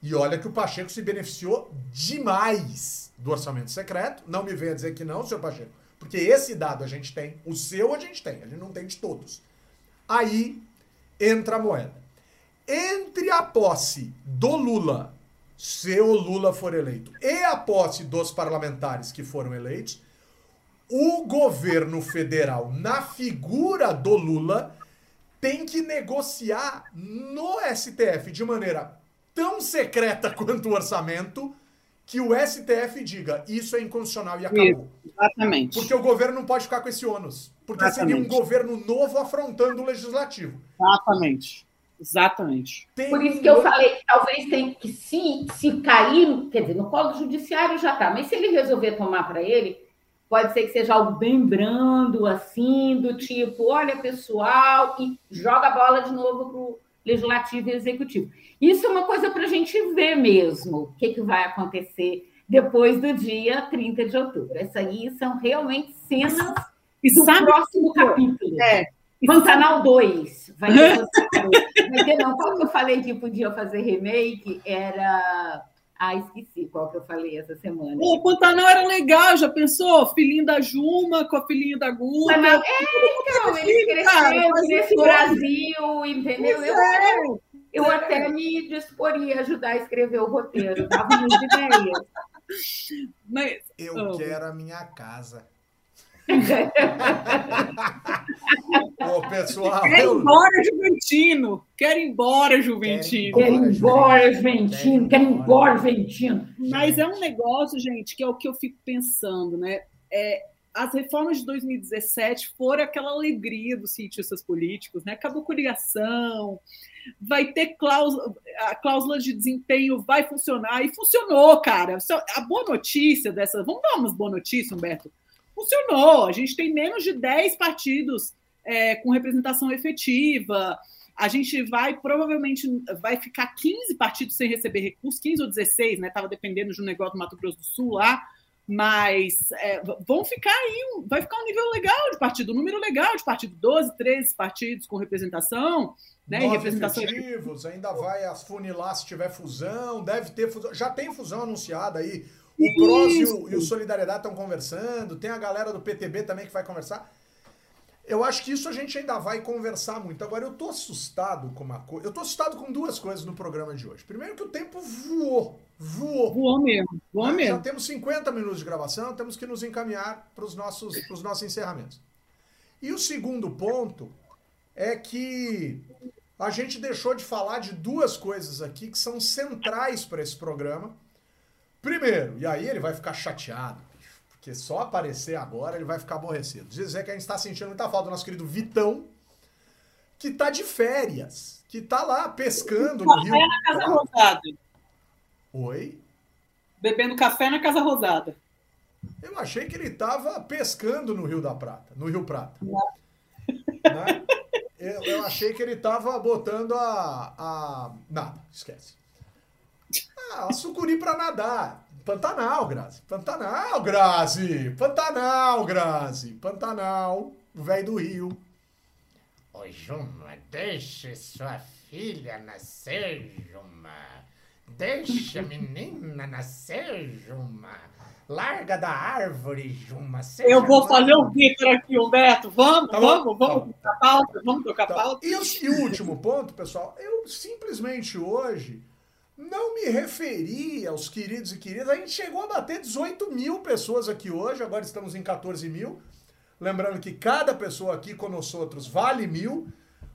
e olha que o Pacheco se beneficiou demais do orçamento secreto. Não me venha dizer que não, senhor Pacheco. Porque esse dado a gente tem, o seu a gente tem, a gente não tem de todos. Aí entra a moeda. Entre a posse do Lula, se o Lula for eleito, e a posse dos parlamentares que foram eleitos, o governo federal, na figura do Lula, tem que negociar no STF de maneira tão secreta quanto o orçamento que o STF diga isso é inconstitucional e acabou. Isso, exatamente. Porque o governo não pode ficar com esse ônus. Porque exatamente. seria um governo novo afrontando o legislativo. Exatamente. Exatamente. Tem Por isso que eu falei que talvez tem que se, se cair, quer dizer, no colo judiciário já está, mas se ele resolver tomar para ele, Pode ser que seja algo bem brando, assim, do tipo, olha, pessoal, e joga a bola de novo para o legislativo e executivo. Isso é uma coisa para a gente ver mesmo o que, que vai acontecer depois do dia 30 de outubro. Essas aí são realmente cenas e do sabe, próximo capítulo. É. Pantanal 2. Vai ter, vai ter não. Que eu falei que podia fazer remake? Era ah, esqueci qual que eu falei essa semana. O Pantanal era legal, já pensou? Filhinho da Juma com a filhinha da Guga. É, então, eles crescendo nesse Brasil, entendeu? Eu, é. Eu até me disporia a ajudar a escrever o roteiro, dava umas ideias. Mas, eu oh. quero a minha casa. Ô, pessoal. Quer ir embora, Juventino. Quer ir embora, Juventino. Quer ir embora, Juventino. Quer ir embora, Juventino. Mas é um negócio, gente, que é o que eu fico pensando, né? É, as reformas de 2017 foram aquela alegria dos cientistas políticos, né? Acabou com ligação, vai ter cláusula, a cláusula de desempenho vai funcionar, e funcionou, cara. A boa notícia dessa. Vamos dar umas boas notícias, Humberto? Funcionou. A gente tem menos de 10 partidos é, com representação efetiva. A gente vai, provavelmente, vai ficar 15 partidos sem receber recursos, 15 ou 16, né? Estava dependendo de um negócio do Mato Grosso do Sul lá mas é, vão ficar aí, vai ficar um nível legal de partido, um número legal de partido, 12, 13 partidos com representação, né? Nove representação efetivos, ainda vai afunilar se tiver fusão, deve ter fusão, já tem fusão anunciada aí. O PROS e o, e o Solidariedade estão conversando, tem a galera do PTB também que vai conversar. Eu acho que isso a gente ainda vai conversar muito. Agora, eu tô assustado com uma coisa. Eu tô assustado com duas coisas no programa de hoje. Primeiro, que o tempo voou. Voou. Voou mesmo. Voou né? mesmo. Já temos 50 minutos de gravação, temos que nos encaminhar para os nossos, pros nossos encerramentos. E o segundo ponto é que a gente deixou de falar de duas coisas aqui que são centrais para esse programa. Primeiro, e aí ele vai ficar chateado, porque só aparecer agora ele vai ficar aborrecido. Dizer que a gente está sentindo muita falta do nosso querido Vitão, que está de férias, que está lá pescando no Rio. na Casa Rosada. Oi? Bebendo café na Casa Rosada. Eu achei que ele estava pescando no Rio da Prata, no Rio Prata. Né? Eu, eu, achei que ele estava botando a, a. Nada, esquece. Ah, sucuri para nadar. Pantanal, Grazi. Pantanal, Grazi. Pantanal, Grazi. Pantanal, o velho do Rio. Ô, Juma, deixe sua filha nascer, Juma. Deixa a menina nascer, Juma. Larga da árvore, Juma. Eu vou fazer o Vitor aqui, Humberto. Vamos, tá vamos, vamos tá tocar pauta, vamos tocar tá. pauta. E, e o último ponto, pessoal, eu simplesmente hoje não me referi aos queridos e queridas. A gente chegou a bater 18 mil pessoas aqui hoje, agora estamos em 14 mil. Lembrando que cada pessoa aqui com nós outros vale mil.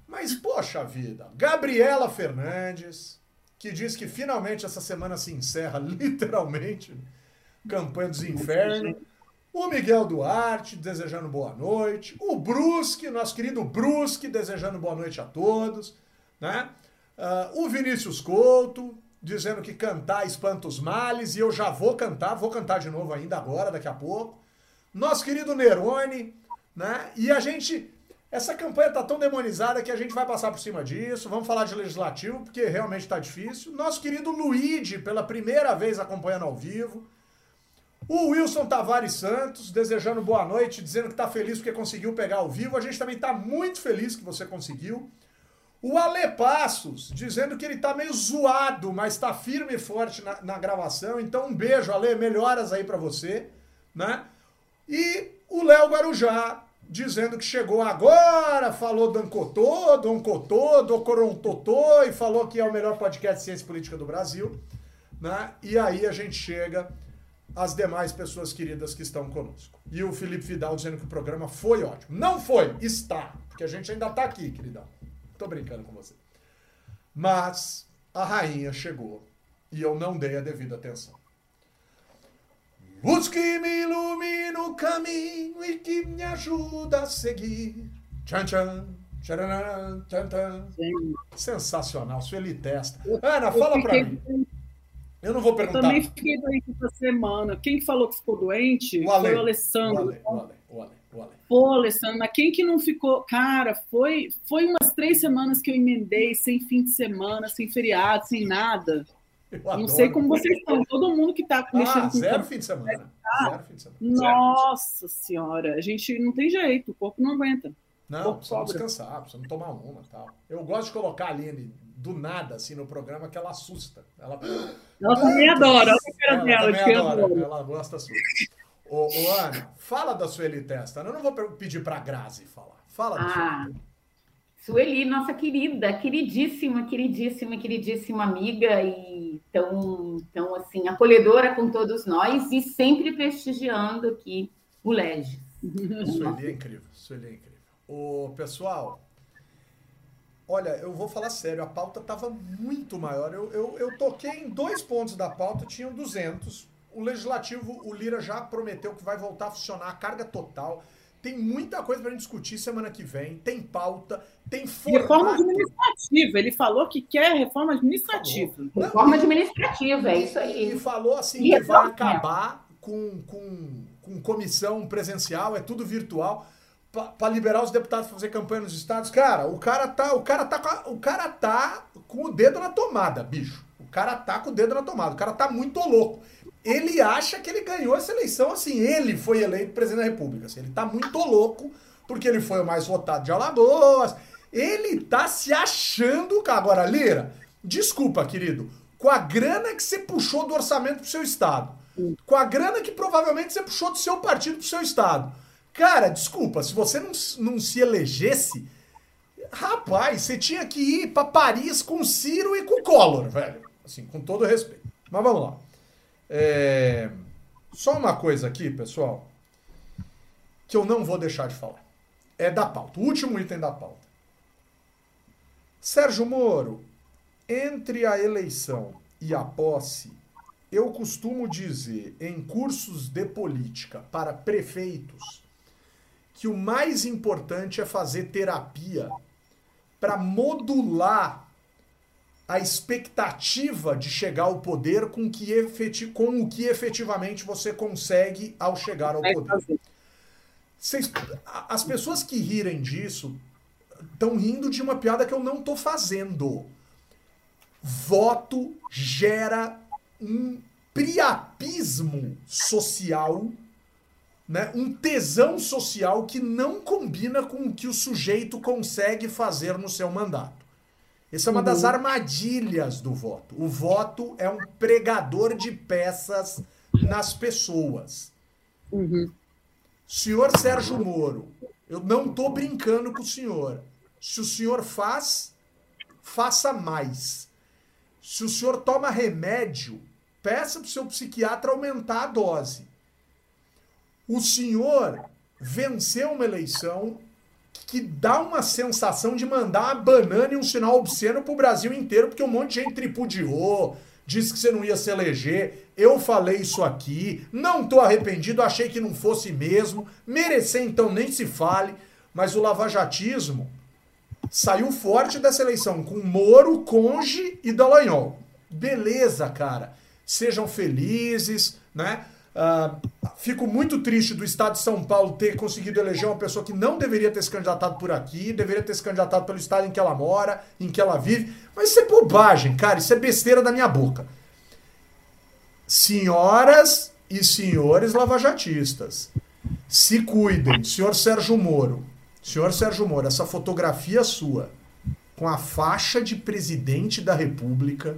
Mas, poxa vida, Gabriela Fernandes, que diz que finalmente essa semana se encerra, literalmente, campanha dos infernos. O Miguel Duarte desejando boa noite. O Brusque, nosso querido Brusque, desejando boa noite a todos. Né? Uh, o Vinícius Couto, dizendo que cantar espanta os males, e eu já vou cantar, vou cantar de novo ainda agora, daqui a pouco. Nosso querido Nerone, né? E a gente. Essa campanha tá tão demonizada que a gente vai passar por cima disso. Vamos falar de legislativo, porque realmente está difícil. Nosso querido Luigi, pela primeira vez acompanhando ao vivo. O Wilson Tavares Santos, desejando boa noite, dizendo que está feliz porque conseguiu pegar ao vivo. A gente também está muito feliz que você conseguiu. O Ale Passos, dizendo que ele tá meio zoado, mas tá firme e forte na, na gravação. Então, um beijo, Ale, melhoras aí para você, né? E o Léo Guarujá, dizendo que chegou agora, falou do Ancotô, do Oncotô, do Corontotô, e falou que é o melhor podcast de ciência política do Brasil, né? E aí a gente chega às demais pessoas queridas que estão conosco. E o Felipe Vidal dizendo que o programa foi ótimo. Não foi, está, porque a gente ainda tá aqui, queridão. Tô brincando com você. Mas a rainha chegou e eu não dei a devida atenção. Luz que me ilumina o caminho e que me ajuda a seguir. Tchan, tchan. Tcharam, tchan, tchan. Sensacional, Sueli Testa. Ana, fala para mim. Eu não vou perguntar. Eu também fiquei doente essa semana. Quem falou que ficou doente o foi o Alessandro. O Ale, o Ale, o Ale. Pô, Alessandra, quem que não ficou? Cara, foi, foi umas três semanas que eu emendei, sem fim de semana, sem feriado, sem nada. não sei como vocês estão, todo mundo que está mexendo ah, com zero fim de semana. Tá? Zero fim de semana. Nossa senhora, a gente não tem jeito, o corpo não aguenta. Não, precisa descansar, precisa não tomar uma tal. Eu gosto de colocar a Aline do nada, assim, no programa, que ela assusta. Ela, ela também adora, olha a cara dela, ela, adora, ela gosta assusta. Ô, ô, Ana, fala da Sueli Testa. Eu não vou pedir para a Grazi falar. Fala ah, Sueli, nossa querida, queridíssima, queridíssima, queridíssima amiga e tão, tão assim, acolhedora com todos nós e sempre prestigiando aqui o Lege. Sueli é incrível, Sueli é incrível. O pessoal, olha, eu vou falar sério, a pauta estava muito maior. Eu, eu, eu toquei em dois pontos da pauta, tinham 200. O legislativo, o Lira já prometeu que vai voltar a funcionar, a carga total. Tem muita coisa para gente discutir semana que vem. Tem pauta, tem formato. Reforma administrativa. Ele falou que quer reforma administrativa. Não, reforma administrativa, é isso aí. E falou assim e que vai acabar com, com, com comissão presencial, é tudo virtual para liberar os deputados para fazer campanha nos estados. Cara, o cara tá, o cara tá, com o cara tá com o dedo na tomada, bicho. O cara tá com o dedo na tomada. O cara tá muito louco ele acha que ele ganhou essa eleição assim. Ele foi eleito presidente da República. Assim, ele tá muito louco, porque ele foi o mais votado de Alagoas. Ele tá se achando. Agora, Lira, desculpa, querido. Com a grana que você puxou do orçamento pro seu estado, com a grana que provavelmente você puxou do seu partido pro seu estado. Cara, desculpa, se você não, não se elegesse, rapaz, você tinha que ir para Paris com Ciro e com Collor, velho. Assim, com todo respeito. Mas vamos lá. É... Só uma coisa aqui, pessoal, que eu não vou deixar de falar. É da pauta. O último item da pauta. Sérgio Moro, entre a eleição e a posse, eu costumo dizer em cursos de política para prefeitos que o mais importante é fazer terapia para modular a expectativa de chegar ao poder com, que efeti com o que efetivamente você consegue ao chegar ao poder. Vocês, as pessoas que rirem disso estão rindo de uma piada que eu não estou fazendo. Voto gera um priapismo social, né? um tesão social que não combina com o que o sujeito consegue fazer no seu mandato. Isso é uma uhum. das armadilhas do voto. O voto é um pregador de peças nas pessoas. Uhum. Senhor Sérgio Moro, eu não estou brincando com o senhor. Se o senhor faz, faça mais. Se o senhor toma remédio, peça para o seu psiquiatra aumentar a dose. O senhor venceu uma eleição que dá uma sensação de mandar uma banana e um sinal obsceno pro Brasil inteiro, porque um monte de gente tripudiou, disse que você não ia se eleger. Eu falei isso aqui, não tô arrependido, achei que não fosse mesmo. Merecer, então, nem se fale. Mas o lavajatismo saiu forte dessa eleição, com Moro, Conge e Dallagnol. Beleza, cara. Sejam felizes, né? Uh, fico muito triste do Estado de São Paulo ter conseguido eleger uma pessoa que não deveria ter se candidatado por aqui, deveria ter se candidatado pelo estado em que ela mora, em que ela vive. Mas isso é bobagem, cara, isso é besteira da minha boca. Senhoras e senhores lavajatistas, se cuidem. Senhor Sérgio Moro, senhor Sérgio Moro, essa fotografia sua com a faixa de presidente da República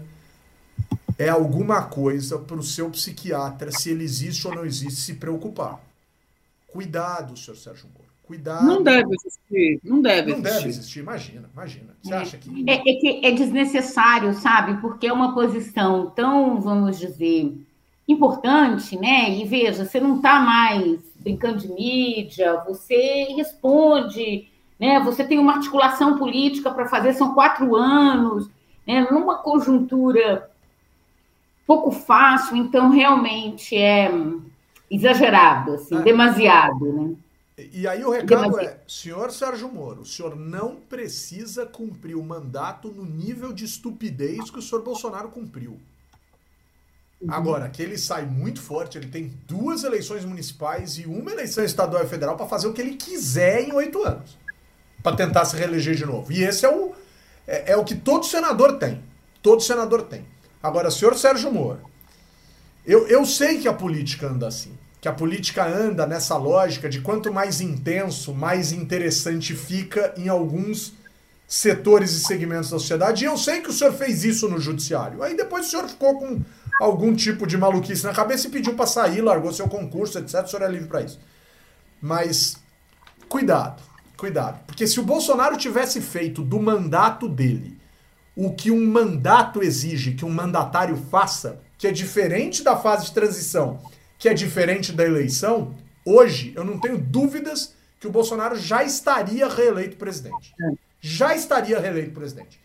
é alguma coisa para o seu psiquiatra, se ele existe ou não existe, se preocupar. Cuidado, senhor Sérgio Moro. Cuidado. Não deve existir. Não deve não existir. deve existir, imagina, imagina. Você acha que. É, é, que é desnecessário, sabe? Porque é uma posição tão, vamos dizer, importante, né? E veja, você não está mais brincando de mídia, você responde, né? Você tem uma articulação política para fazer, são quatro anos, né? Numa conjuntura pouco fácil, então realmente é exagerado, assim, é. demasiado, né? E aí o recado é, senhor Sérgio Moro, o senhor não precisa cumprir o mandato no nível de estupidez que o senhor Bolsonaro cumpriu. Uhum. Agora, que ele sai muito forte, ele tem duas eleições municipais e uma eleição estadual e federal para fazer o que ele quiser em oito anos. Para tentar se reeleger de novo. E esse é o, é, é o que todo senador tem. Todo senador tem. Agora, senhor Sérgio Moro, eu, eu sei que a política anda assim. Que a política anda nessa lógica de quanto mais intenso, mais interessante fica em alguns setores e segmentos da sociedade. E eu sei que o senhor fez isso no judiciário. Aí depois o senhor ficou com algum tipo de maluquice na cabeça e pediu para sair, largou seu concurso, etc. O senhor é livre para isso. Mas cuidado, cuidado. Porque se o Bolsonaro tivesse feito do mandato dele o que um mandato exige que um mandatário faça, que é diferente da fase de transição, que é diferente da eleição, hoje eu não tenho dúvidas que o Bolsonaro já estaria reeleito presidente. Já estaria reeleito presidente.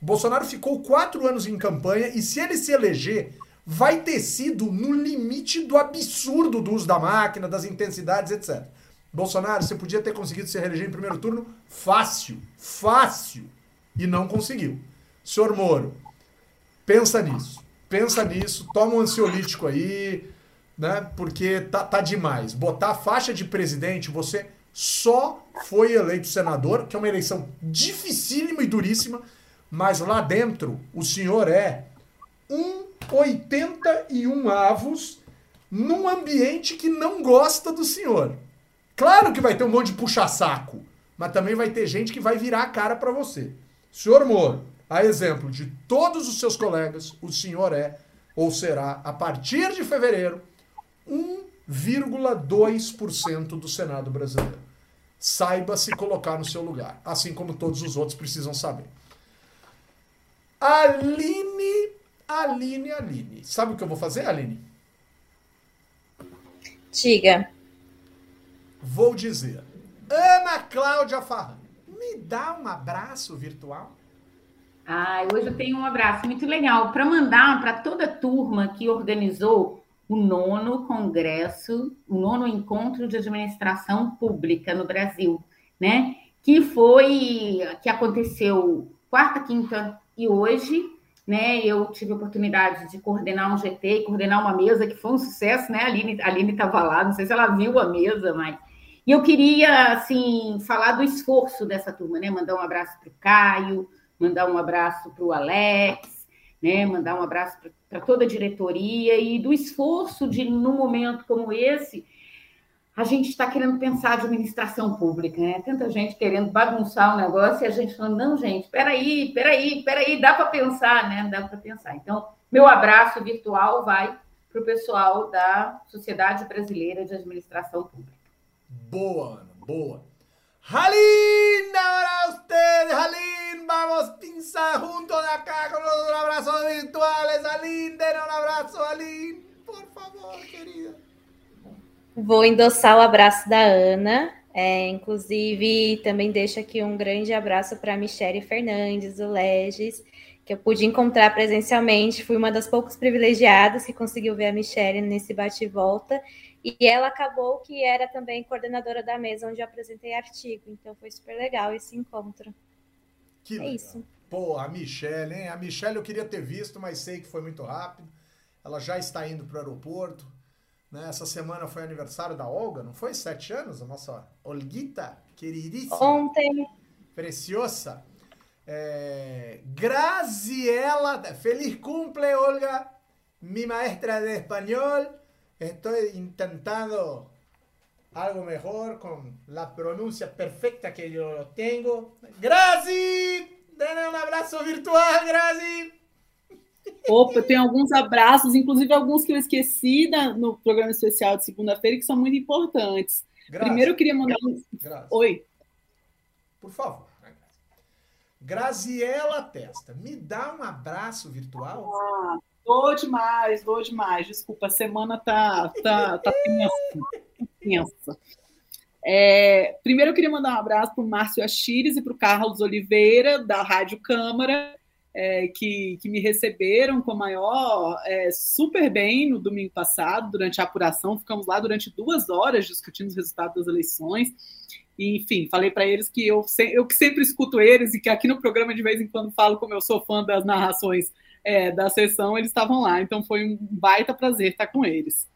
O Bolsonaro ficou quatro anos em campanha e se ele se eleger, vai ter sido no limite do absurdo do uso da máquina, das intensidades, etc. Bolsonaro, você podia ter conseguido se reeleger em primeiro turno fácil, fácil, e não conseguiu. Senhor Moro, pensa nisso, pensa nisso, toma um ansiolítico aí, né? Porque tá, tá demais. Botar faixa de presidente, você só foi eleito senador, que é uma eleição dificílima e duríssima, mas lá dentro o senhor é um 81 avos num ambiente que não gosta do senhor. Claro que vai ter um monte de puxa-saco, mas também vai ter gente que vai virar a cara para você. Senhor Moro, a exemplo de todos os seus colegas, o senhor é ou será, a partir de fevereiro, 1,2% do Senado brasileiro. Saiba se colocar no seu lugar, assim como todos os outros precisam saber. Aline, Aline, Aline. Sabe o que eu vou fazer, Aline? Diga. Vou dizer. Ana Cláudia Farran, me dá um abraço virtual? Ah, hoje eu tenho um abraço muito legal para mandar para toda a turma que organizou o nono congresso, o nono encontro de administração pública no Brasil, né? Que foi que aconteceu quarta, quinta e hoje, né? Eu tive a oportunidade de coordenar um GT coordenar uma mesa que foi um sucesso, né? A Aline, a Aline estava lá, não sei se ela viu a mesa, mas e eu queria, assim, falar do esforço dessa turma, né? Mandar um abraço para o Caio, mandar um abraço para o Alex, né? Mandar um abraço para toda a diretoria e do esforço de, num momento como esse, a gente está querendo pensar a administração pública, né? Tanta gente querendo bagunçar o negócio e a gente falando, não, gente, peraí, peraí, peraí, dá para pensar, né? Dá para pensar. Então, meu abraço virtual vai para o pessoal da Sociedade Brasileira de Administração Pública. Boa, Ana, boa. Jalín, ahora ustedes, Jalín, vamos pinzar juntos de acá con los abrazos virtuales. Jalín, den un abrazo, Jalín, por favor, querida. Vou endossar o abraço da Ana. É, inclusive, também deixo aqui um grande abraço para Michele Fernandes, do Legis, que eu pude encontrar presencialmente. Fui uma das poucas privilegiadas que conseguiu ver a Michele nesse bate e volta. E ela acabou que era também coordenadora da mesa onde eu apresentei artigo. Então foi super legal esse encontro. Que é legal. isso. Pô, a Michelle, hein? A Michelle eu queria ter visto, mas sei que foi muito rápido. Ela já está indo para o aeroporto. Né? Essa semana foi aniversário da Olga, não foi? Sete anos? A nossa Olguita, queridíssima. Ontem. Preciosa. É... Graziela, feliz cumple, Olga, mi maestra de espanhol. Estoy intentando algo mejor con la pronuncia perfecta que yo tengo. Grazi! Dê um abraço virtual, Grazi! Opa, tem alguns abraços, inclusive alguns que eu esqueci da, no programa especial de segunda-feira, que são muito importantes. Grazi. Primeiro eu queria mandar um. Grazi. Oi. Por favor. Graziela Testa, me dá um abraço virtual? Ah, Vou demais, vou demais. Desculpa, a semana tá, tá, tá tensa. É, primeiro eu queria mandar um abraço para o Márcio Achires e para o Carlos Oliveira, da Rádio Câmara, é, que, que me receberam com a maior é, super bem no domingo passado, durante a apuração. Ficamos lá durante duas horas discutindo os resultados das eleições. E, enfim, falei para eles que eu, eu que sempre escuto eles e que aqui no programa de vez em quando falo como eu sou fã das narrações é, da sessão, eles estavam lá, então foi um baita prazer estar com eles.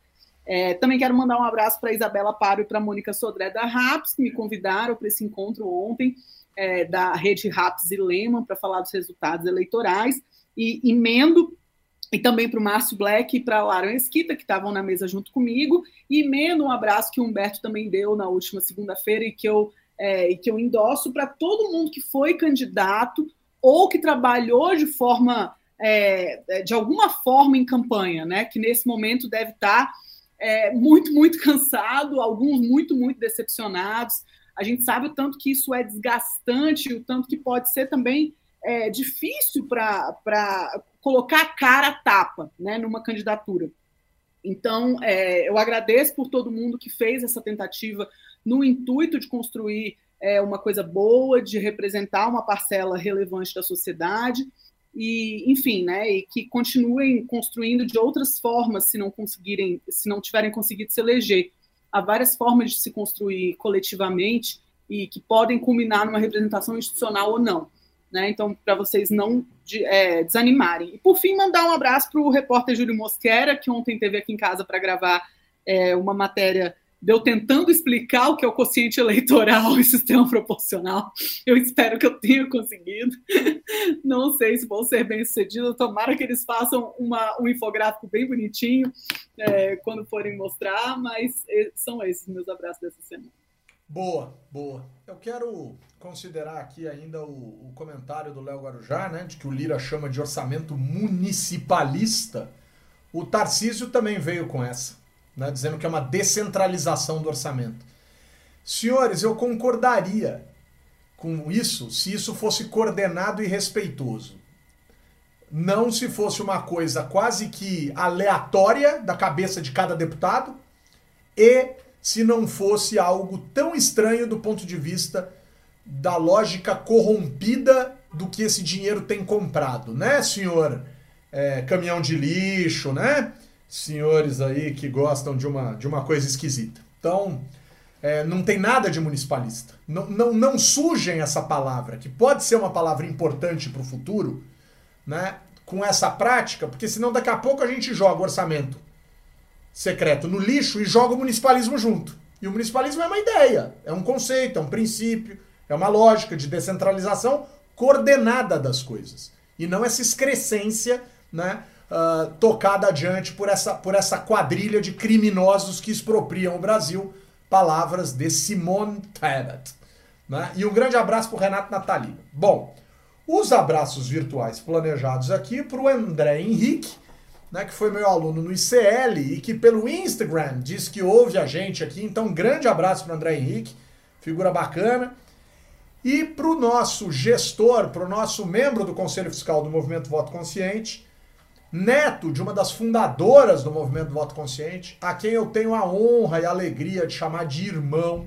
É, também quero mandar um abraço para Isabela Paro e para Mônica Sodré da RAPS, que me convidaram para esse encontro ontem, é, da rede RAPS e Lehman, para falar dos resultados eleitorais. E emendo, e também para o Márcio Black e para a Lara Esquita, que estavam na mesa junto comigo. E emendo um abraço que o Humberto também deu na última segunda-feira e que eu, é, e que eu endosso para todo mundo que foi candidato ou que trabalhou de forma é, de alguma forma em campanha, né? Que nesse momento deve estar é, muito, muito cansado, alguns muito, muito decepcionados. a gente sabe o tanto que isso é desgastante, o tanto que pode ser também é, difícil para colocar a cara a tapa né, numa candidatura. Então, é, eu agradeço por todo mundo que fez essa tentativa no intuito de construir é, uma coisa boa, de representar uma parcela relevante da sociedade e, enfim, né, e que continuem construindo de outras formas se não conseguirem, se não tiverem conseguido se eleger. Há várias formas de se construir coletivamente e que podem culminar numa representação institucional ou não. Né? Então, para vocês não de, é, desanimarem. E, por fim, mandar um abraço para o repórter Júlio Mosquera, que ontem teve aqui em casa para gravar é, uma matéria deu tentando explicar o que é o quociente eleitoral e sistema proporcional. Eu espero que eu tenha conseguido. Não sei se vou ser bem sucedido. Tomara que eles façam uma, um infográfico bem bonitinho é, quando forem mostrar, mas são esses meus abraços dessa semana. Boa, boa. Eu quero considerar aqui ainda o, o comentário do Léo Guarujá, né, de que o Lira chama de orçamento municipalista. O Tarcísio também veio com essa né, dizendo que é uma descentralização do orçamento. Senhores, eu concordaria com isso se isso fosse coordenado e respeitoso. Não se fosse uma coisa quase que aleatória da cabeça de cada deputado e se não fosse algo tão estranho do ponto de vista da lógica corrompida do que esse dinheiro tem comprado, né, senhor? É, caminhão de lixo, né? Senhores aí que gostam de uma, de uma coisa esquisita. Então, é, não tem nada de municipalista. Não, não, não sujem essa palavra, que pode ser uma palavra importante para o futuro, né? com essa prática, porque senão daqui a pouco a gente joga o orçamento secreto no lixo e joga o municipalismo junto. E o municipalismo é uma ideia, é um conceito, é um princípio, é uma lógica de descentralização coordenada das coisas. E não essa excrescência né, uh, tocada adiante por essa, por essa quadrilha de criminosos que expropriam o Brasil. Palavras de Simone Tebet. Né? E um grande abraço para o Renato Natalino. Bom, os abraços virtuais planejados aqui para o André Henrique, né, que foi meu aluno no ICL e que pelo Instagram diz que ouve a gente aqui. Então, grande abraço para André Henrique, figura bacana. E para o nosso gestor, para o nosso membro do Conselho Fiscal do Movimento Voto Consciente, neto de uma das fundadoras do movimento Voto Consciente, a quem eu tenho a honra e a alegria de chamar de irmão,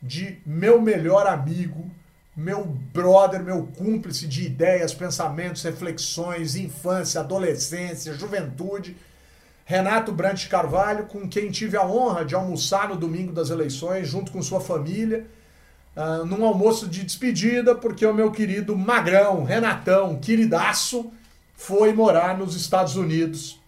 de meu melhor amigo, meu brother, meu cúmplice de ideias, pensamentos, reflexões, infância, adolescência, juventude. Renato Brant Carvalho, com quem tive a honra de almoçar no domingo das eleições, junto com sua família, uh, num almoço de despedida, porque o meu querido Magrão, Renatão, queridaço, foi morar nos Estados Unidos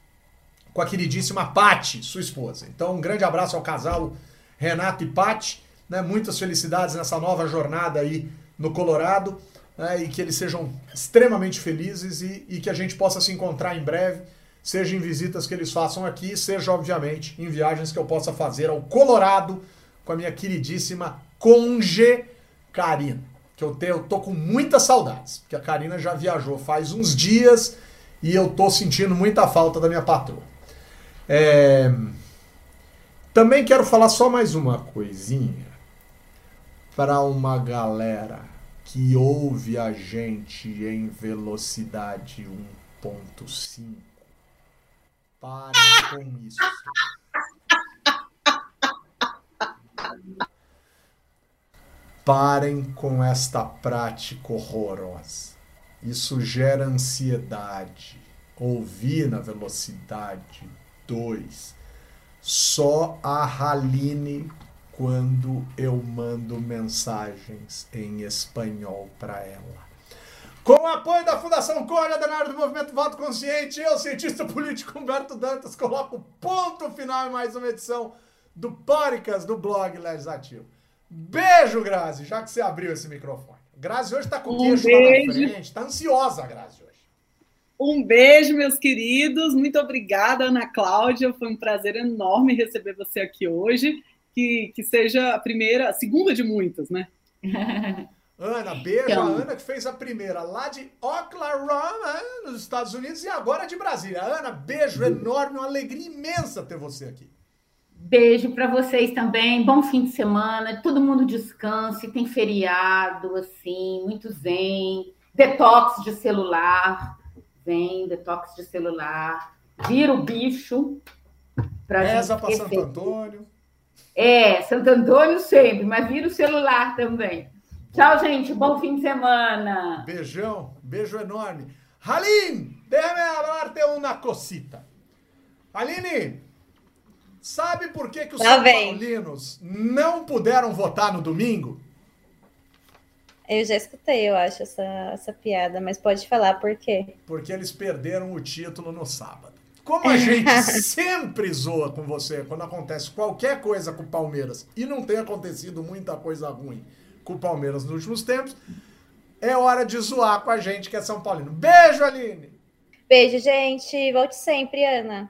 com a queridíssima Patti, sua esposa. Então, um grande abraço ao casal Renato e Patti, né? Muitas felicidades nessa nova jornada aí no Colorado, né? e que eles sejam extremamente felizes e, e que a gente possa se encontrar em breve, seja em visitas que eles façam aqui, seja, obviamente, em viagens que eu possa fazer ao Colorado com a minha queridíssima Conge Karina que eu, tenho, eu tô com muitas saudades, porque a Karina já viajou faz uns dias e eu tô sentindo muita falta da minha patroa. É... Também quero falar só mais uma coisinha para uma galera que ouve a gente em velocidade 1.5. Parem com isso. Parem com esta prática horrorosa. Isso gera ansiedade. Ouvir na velocidade 2. Só a Haline quando eu mando mensagens em espanhol para ela. Com o apoio da Fundação Códia, Denário do Movimento Voto Consciente, eu, cientista político Humberto Dantas, coloco ponto final em mais uma edição do Póricas do blog Legislativo. Beijo, Grazi, já que você abriu esse microfone. Grazi hoje está com o um queixo beijo. lá na frente, está ansiosa, Grazi, hoje. Um beijo, meus queridos. Muito obrigada, Ana Cláudia. Foi um prazer enorme receber você aqui hoje. Que, que seja a primeira, a segunda de muitas, né? Ana, beijo então, a Ana que fez a primeira lá de Oklahoma, nos Estados Unidos, e agora de Brasília. Ana, beijo enorme, uma alegria imensa ter você aqui. Beijo para vocês também. Bom fim de semana. Todo mundo descanse. Tem feriado, assim, muito zen. Detox de celular. Zen, detox de celular. Vira o bicho. Reza para Santo Antônio. É, Santo Antônio sempre, mas vira o celular também. Tchau, gente. Bom fim de semana. Beijão. Beijo enorme. Halim, déjame hablarte una cosita. Aline, sabe por que, que os São. Paulinos não puderam votar no domingo? Eu já escutei, eu acho, essa, essa piada, mas pode falar por quê? Porque eles perderam o título no sábado. Como a gente sempre zoa com você quando acontece qualquer coisa com o Palmeiras e não tem acontecido muita coisa ruim com o Palmeiras nos últimos tempos, é hora de zoar com a gente que é São Paulino. Beijo, Aline! Beijo, gente. Volte sempre, Ana.